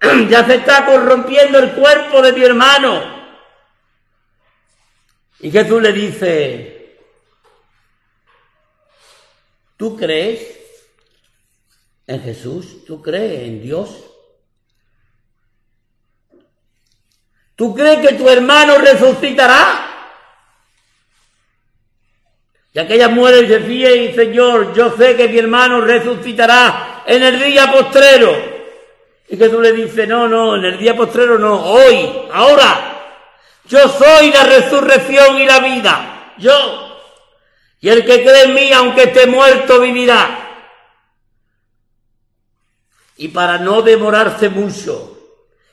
ya se está corrompiendo el cuerpo de mi hermano. Y Jesús le dice, ¿tú crees en Jesús? ¿Tú crees en Dios? ¿Tú crees que tu hermano resucitará? Y aquella muere y se fía y Señor, yo sé que mi hermano resucitará en el día postrero. Y Jesús le dice, no, no, en el día postrero no, hoy, ahora. Yo soy la resurrección y la vida. Yo. Y el que cree en mí, aunque esté muerto, vivirá. Y para no demorarse mucho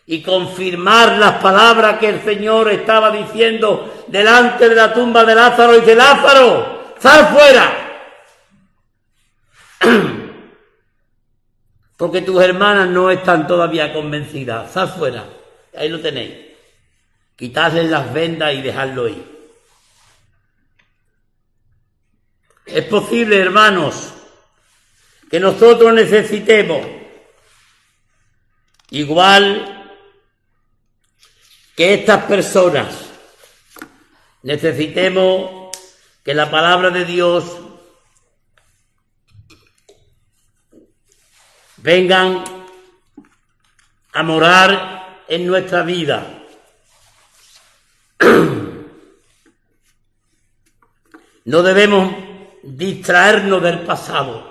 y confirmar las palabras que el Señor estaba diciendo delante de la tumba de Lázaro, y de Lázaro, sal fuera. Porque tus hermanas no están todavía convencidas. Sal fuera. Ahí lo tenéis. Quitadles las vendas y dejadlo ir. Es posible, hermanos, que nosotros necesitemos, igual que estas personas, necesitemos que la palabra de Dios vengan a morar en nuestra vida. No debemos distraernos del pasado,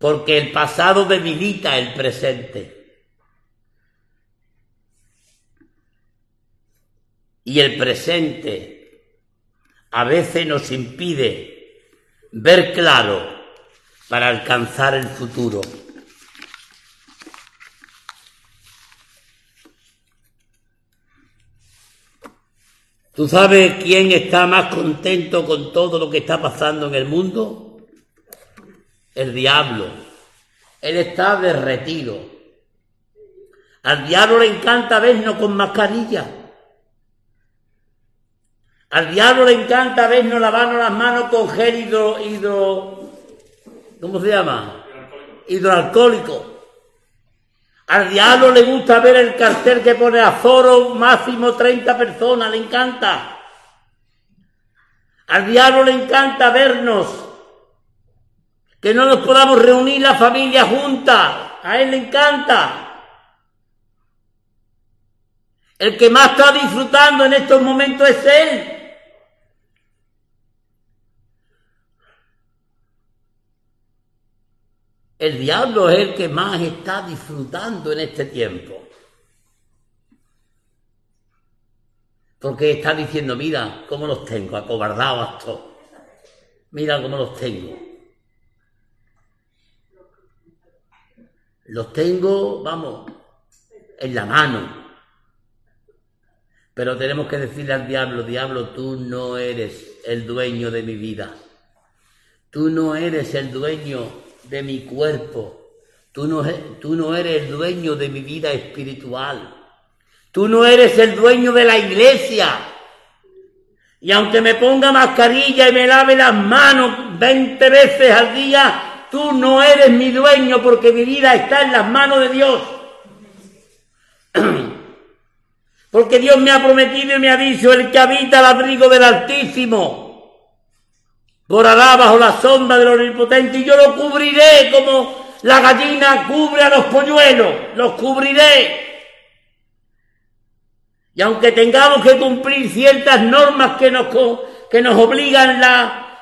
porque el pasado debilita el presente. Y el presente a veces nos impide ver claro para alcanzar el futuro. ¿Tú sabes quién está más contento con todo lo que está pasando en el mundo? El diablo. Él está derretido. Al diablo le encanta vernos con mascarilla. Al diablo le encanta vernos lavarnos las manos con gel hidro, hidro, ¿Cómo se llama? Hidroalcohólico. Al diablo le gusta ver el cartel que pone aforo máximo 30 personas, le encanta. Al diablo le encanta vernos, que no nos podamos reunir la familia junta, a él le encanta. El que más está disfrutando en estos momentos es él. El diablo es el que más está disfrutando en este tiempo. Porque está diciendo, mira cómo los tengo, acobardados todos. Mira cómo los tengo. Los tengo, vamos, en la mano. Pero tenemos que decirle al diablo, diablo, tú no eres el dueño de mi vida. Tú no eres el dueño de mi cuerpo. Tú no, tú no eres el dueño de mi vida espiritual. Tú no eres el dueño de la iglesia. Y aunque me ponga mascarilla y me lave las manos 20 veces al día, tú no eres mi dueño porque mi vida está en las manos de Dios. Porque Dios me ha prometido y me ha dicho, el que habita al abrigo del Altísimo, morará bajo la sombra del Omnipotente y yo lo cubriré como la gallina cubre a los polluelos, los cubriré. Y aunque tengamos que cumplir ciertas normas que nos, que nos obligan la-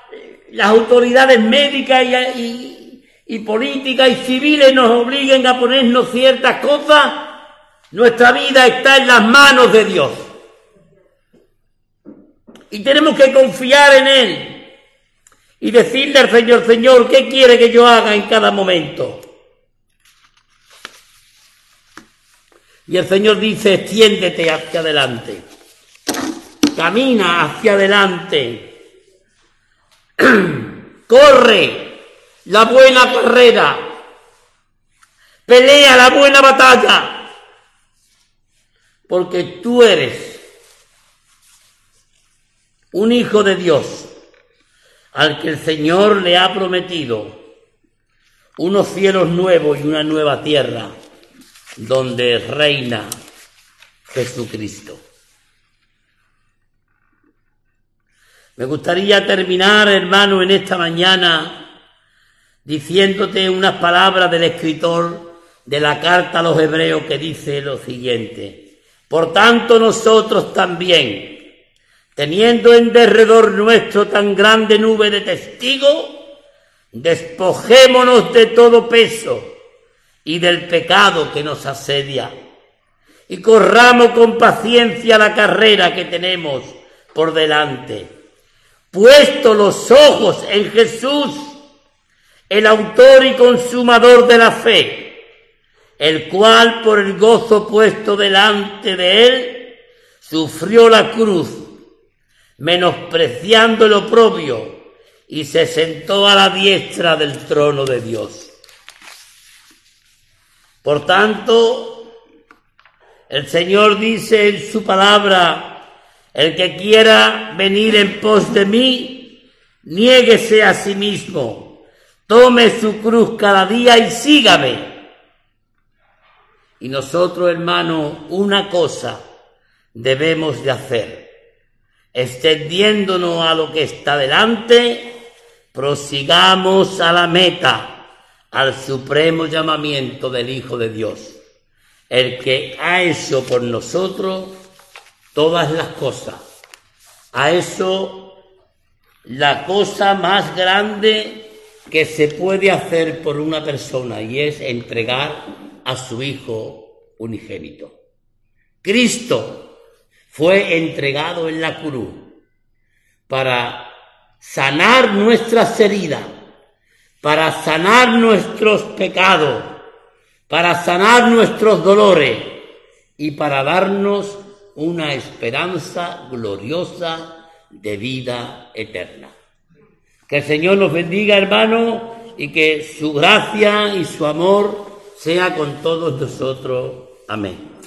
las autoridades médicas y- y políticas y civiles nos obliguen a ponernos ciertas cosas, nuestra vida está en las manos de Dios. Y tenemos que confiar en Él y decirle al Señor, Señor, ¿qué quiere que yo haga en cada momento? Y el Señor dice, extiéndete hacia adelante, camina hacia adelante, corre la buena carrera, pelea la buena batalla, porque tú eres un hijo de Dios al que el Señor le ha prometido unos cielos nuevos y una nueva tierra donde reina Jesucristo. Me gustaría terminar, hermano, en esta mañana diciéndote unas palabras del escritor de la carta a los hebreos que dice lo siguiente. Por tanto nosotros también, teniendo en derredor nuestro tan grande nube de testigos, despojémonos de todo peso y del pecado que nos asedia, y corramos con paciencia la carrera que tenemos por delante, puesto los ojos en Jesús, el autor y consumador de la fe, el cual por el gozo puesto delante de él, sufrió la cruz, menospreciando el oprobio, y se sentó a la diestra del trono de Dios. Por tanto, el Señor dice en su palabra, el que quiera venir en pos de mí, niéguese a sí mismo, tome su cruz cada día y sígame. Y nosotros, hermano, una cosa debemos de hacer, extendiéndonos a lo que está delante, prosigamos a la meta, al supremo llamamiento del Hijo de Dios, el que ha hecho por nosotros todas las cosas, ha hecho la cosa más grande que se puede hacer por una persona y es entregar a su Hijo unigénito. Cristo fue entregado en la cruz para sanar nuestras heridas, para sanar nuestros pecados, para sanar nuestros dolores y para darnos una esperanza gloriosa de vida eterna. Que el Señor nos bendiga, hermano, y que su gracia y su amor sea con todos nosotros. Amén.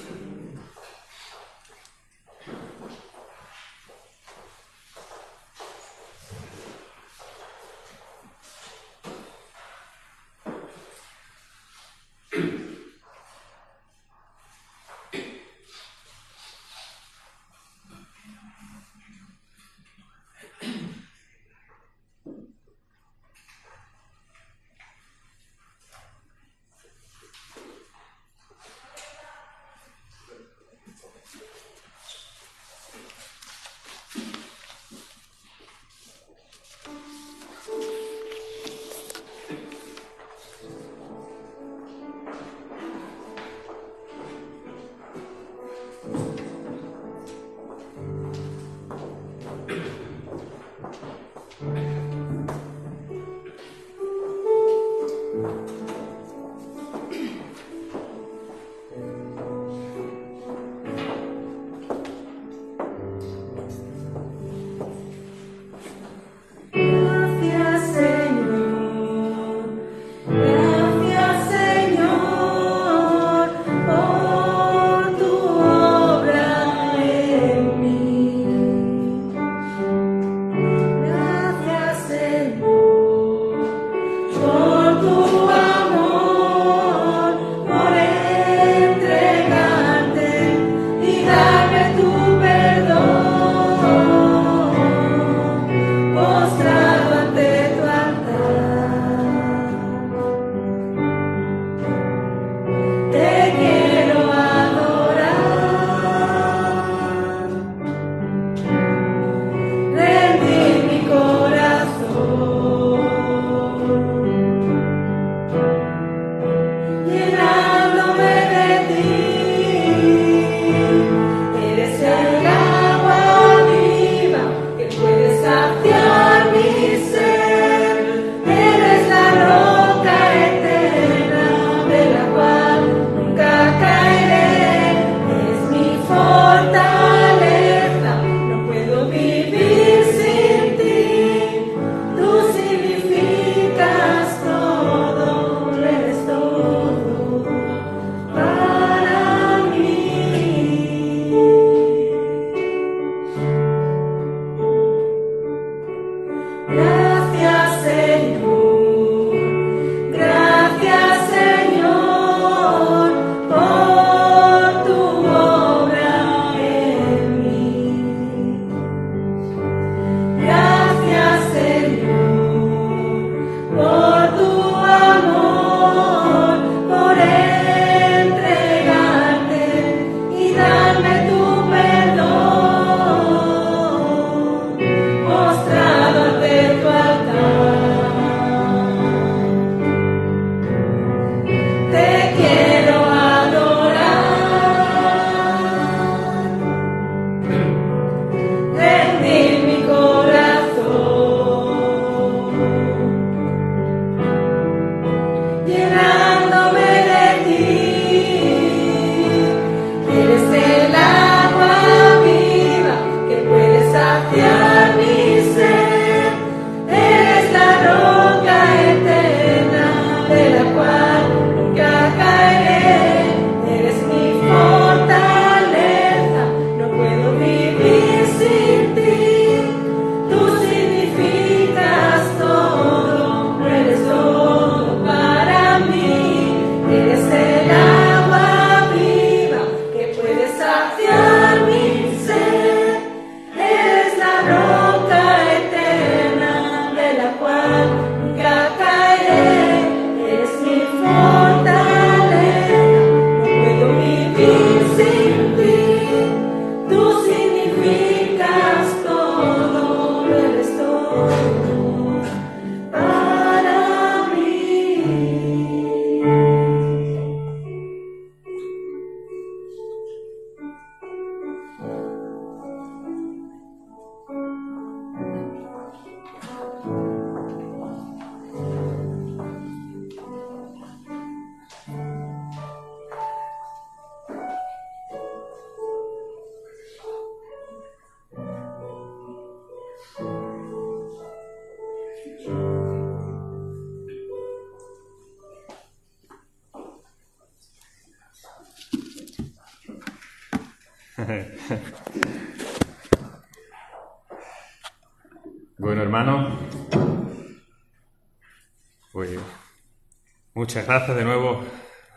Muchas gracias de nuevo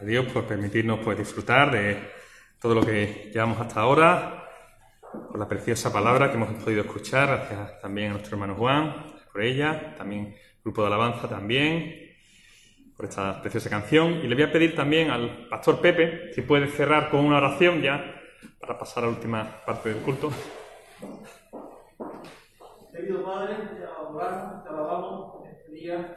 a Dios por permitirnos pues, disfrutar de todo lo que llevamos hasta ahora, por la preciosa palabra que hemos podido escuchar, gracias también a nuestro hermano Juan por ella, también grupo de alabanza también, por esta preciosa canción. Y le voy a pedir también al pastor Pepe si puede cerrar con una oración ya para pasar a la última parte del culto. Querido Padre, te adoramos, te alabamos en este día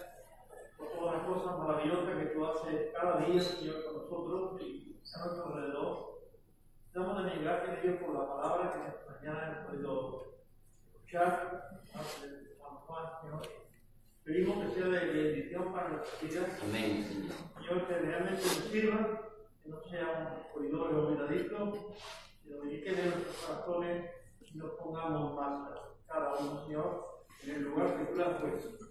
por todas las cosas maravillosas que tú haces cada día, Señor, con nosotros y a nuestro alrededor. Damos también gracias a Dios por la palabra que esta mañana hemos podido escuchar. Pedimos que sea de bendición para nuestras vidas. Amén, Señor. Señor, que realmente nos sirva, que no seamos oidores olvidadizos, sino que llegue de nuestros corazones y nos pongamos más cada uno, Señor, en el lugar que tú la has puesto.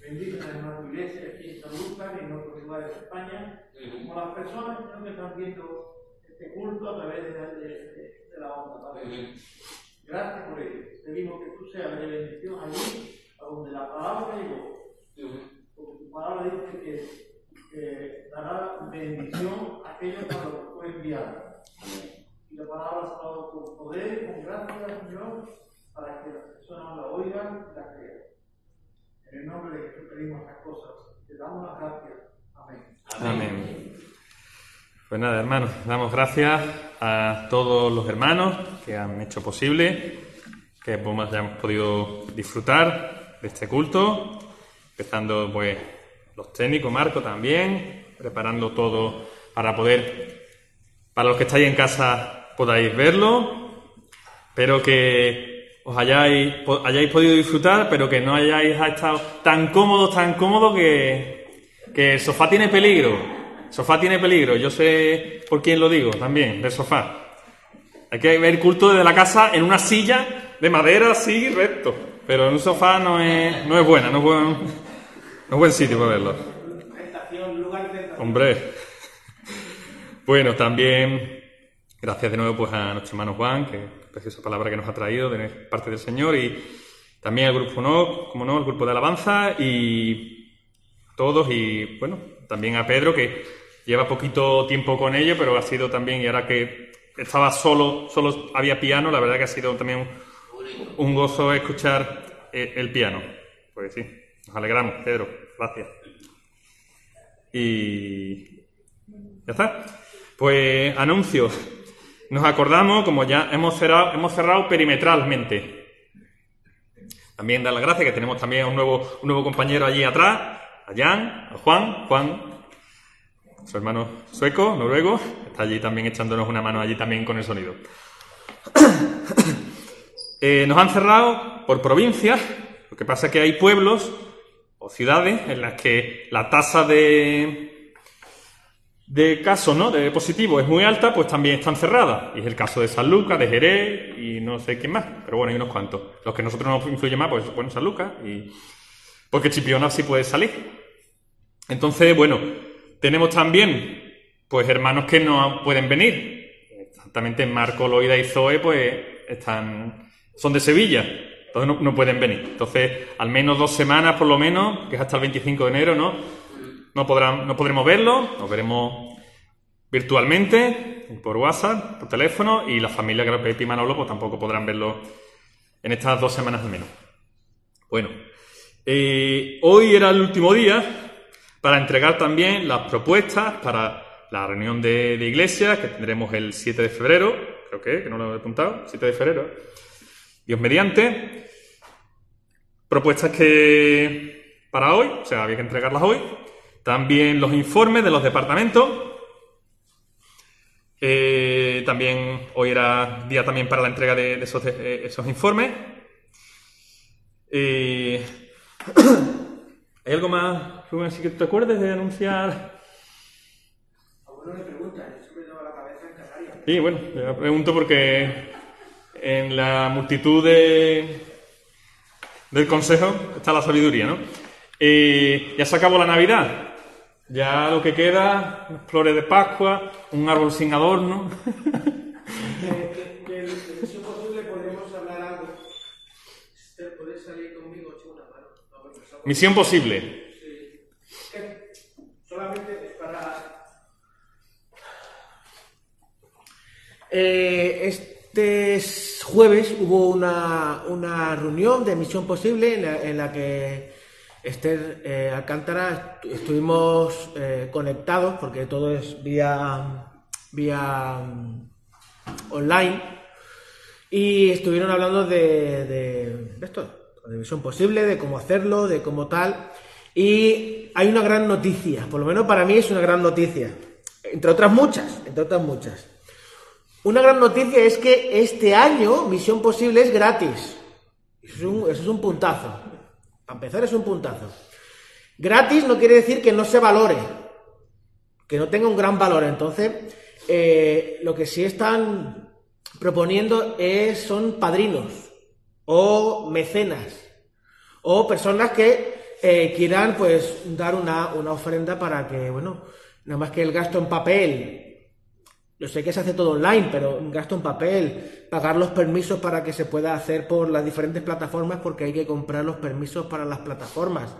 Bendice a tu iglesia aquí en San Lucas y en otros lugares de España, como las personas que están viendo este culto a través de la, de, de- de la onda. Padre. Gracias por ello. Pedimos que tú seas de bendición allí, a donde la palabra llegó. Porque tu palabra dice que, que dará bendición a aquellos para los que fue enviado. Y la palabra se ha dado con poder y con gracia, Señor, para que las personas la oigan y la crean. En el nombre de Jesús pedimos estas cosas. Te damos las gracias. Amén. Amén. Pues nada, hermanos, damos gracias a todos los hermanos que han hecho posible que pues, hayamos podido disfrutar de este culto, empezando pues los técnicos, Marco también, preparando todo para poder, para los que estáis en casa podáis verlo, pero que os hayáis, hayáis podido disfrutar, pero que no hayáis estado tan cómodos, tan cómodos que, que el sofá tiene peligro. Sofá tiene peligro. Yo sé por quién lo digo también, del sofá. Hay que ver culto desde la casa en una silla de madera así recto. Pero en un sofá no es, no es buena, no es buen, no es buen sitio para verlo. Hombre. Bueno, también gracias de nuevo pues a nuestro hermano Juan, que preciosa palabra que nos ha traído de parte del Señor, y también al grupo no, como no, al grupo de alabanza, y todos, y bueno, también a Pedro, que lleva poquito tiempo con ello, pero ha sido también, y ahora que estaba solo, solo había piano, la verdad que ha sido también un, gozo escuchar eh, el piano. Pues sí, nos alegramos, Pedro, gracias. Y ya está. Pues anuncio. Nos acordamos, como ya hemos cerrado, hemos cerrado perimetralmente. También dar las gracias que tenemos también a un nuevo, un nuevo compañero allí atrás, a Jan, a Juan, Juan, su hermano sueco, noruego, está allí también echándonos una mano allí también con el sonido. Eh, nos han cerrado por provincias, lo que pasa es que hay pueblos o ciudades en las que la tasa de de casos ¿no? de positivo es muy alta, pues también están cerradas. Y es el caso de San Lucas, de Jerez y no sé quién más. Pero bueno, hay unos cuantos. Los que nosotros nos influyen más, pues bueno, San Lucas y... Porque Chipiona sí puede salir. Entonces, bueno, tenemos también, pues, hermanos que no pueden venir. Exactamente Marco, Loida y Zoe, pues, están... Son de Sevilla. Entonces no, pueden venir. Entonces, al menos dos semanas, por lo menos, que es hasta el 25 de enero, ¿no? No, podrán, no podremos verlo, nos veremos virtualmente, por WhatsApp, por teléfono, y la familia Pepe y Manolo pues tampoco podrán verlo en estas dos semanas al menos. Bueno, eh, hoy era el último día para entregar también las propuestas para la reunión de, de iglesia que tendremos el 7 de febrero, creo que, que no lo he apuntado, 7 de febrero, Dios mediante. Propuestas que para hoy, o sea, había que entregarlas hoy. También los informes de los departamentos. Eh, también hoy era día también para la entrega de, de esos, informes. Eh, ¿Hay algo más, Rubén, así que te acuerdes de anunciar? Sí, bueno, le pregunto porque en la multitud de, del consejo está la sabiduría, ¿no? Eh, ya se acabó la Navidad. Ya lo que queda, flores de Pascua, un árbol sin adorno. De, de, de misión posible podemos hablar algo. Esther, ¿puedes salir conmigo? Echa una mano. No, porque estamos- Misión posible. Solamente es para. Eh, este jueves hubo una, una reunión de Misión Posible en la, que Esther eh, Alcántara estu- estuvimos eh, conectados porque todo es vía, vía mm, online y estuvieron hablando de, de esto, de Misión Posible, de cómo hacerlo, de cómo tal. Y hay una gran noticia, por lo menos para mí es una gran noticia, entre otras muchas, entre otras muchas. Una gran noticia es que este año Misión Posible es gratis. Eso es un, eso es un puntazo. Para empezar es un puntazo. Gratis no quiere decir que no se valore, que no tenga un gran valor. Entonces, eh, lo que sí están proponiendo es, son padrinos o mecenas o personas que eh, quieran pues dar una, una ofrenda para que, bueno, nada más que el gasto en papel, yo sé que se hace todo online, pero un gasto en papel, pagar los permisos para que se pueda hacer por las diferentes plataformas porque hay que comprar los permisos para las plataformas,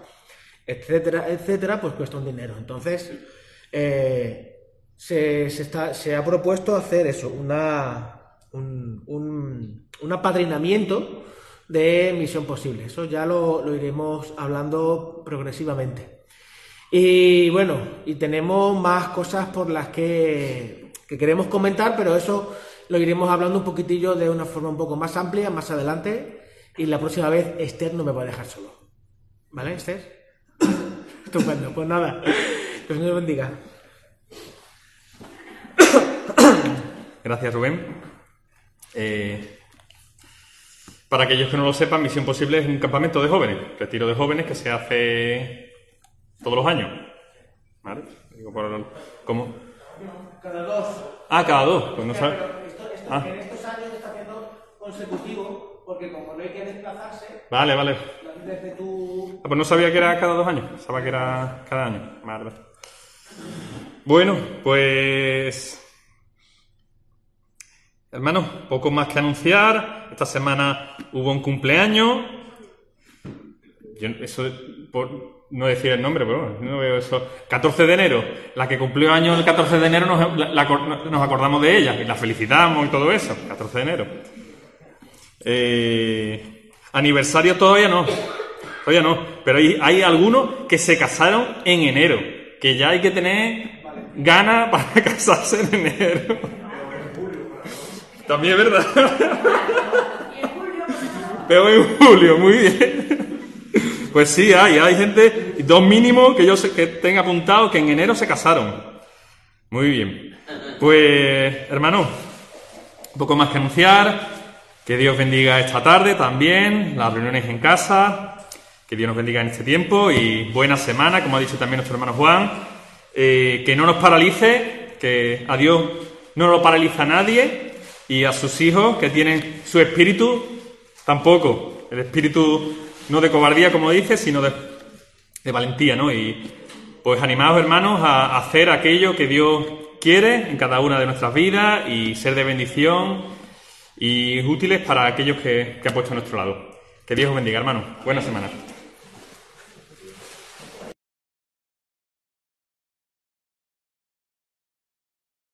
etcétera, etcétera, pues cuesta un dinero. Entonces, eh, se, se está, se ha propuesto hacer eso, una, un, un, un apadrinamiento de Misión Posible. Eso ya lo, lo iremos hablando progresivamente. Y bueno, y tenemos más cosas por las que, que queremos comentar, pero eso lo iremos hablando un poquitillo de una forma un poco más amplia más adelante. Y la próxima vez Esther no me va a dejar solo. ¿Vale, Esther? Estupendo, pues nada. Que el Señor bendiga. Gracias, Rubén. Eh, para aquellos que no lo sepan, Misión Posible es un campamento de jóvenes, retiro de jóvenes que se hace todos los años. ¿Vale? ¿Cómo? Cada dos. Ah, cada dos. Pues no O sea, sabe- pero esto- esto- Ah. En estos años está haciendo consecutivo, porque como no hay que desplazarse, Vale, vale. desde tu. Ah, pues no sabía que era cada dos años, pensaba que era cada año. Vale, vale. Bueno, pues. Hermanos, poco más que anunciar. Esta semana hubo un cumpleaños. Yo eso por no decir el nombre, pero no veo eso. 14 de enero. La que cumplió años el 14 de enero nos, la- la- nos acordamos de ella y la felicitamos y todo eso. 14 de enero. Eh, aniversario todavía no. Todavía no. Pero hay, hay algunos que se casaron en enero. Que ya hay que tener ganas para casarse en enero. También es verdad. Pero en julio, muy bien. Pues sí, hay, hay gente, dos mínimos que yo sé que tenga apuntado que en enero se casaron. Muy bien. Pues, hermano, poco más que anunciar. Que Dios bendiga esta tarde también, las reuniones en casa. Que Dios nos bendiga en este tiempo y buena semana, como ha dicho también nuestro hermano Juan. eh, que no nos paralice, que a Dios no lo paraliza nadie y a sus hijos que tienen su espíritu tampoco. El espíritu no de cobardía, como dice, sino de, valentía, ¿no? Y pues animados, hermanos, a hacer aquello que Dios quiere en cada una de nuestras vidas y ser de bendición y útiles para aquellos que, que ha puesto a nuestro lado. Que Dios os bendiga, hermanos. Buena semana.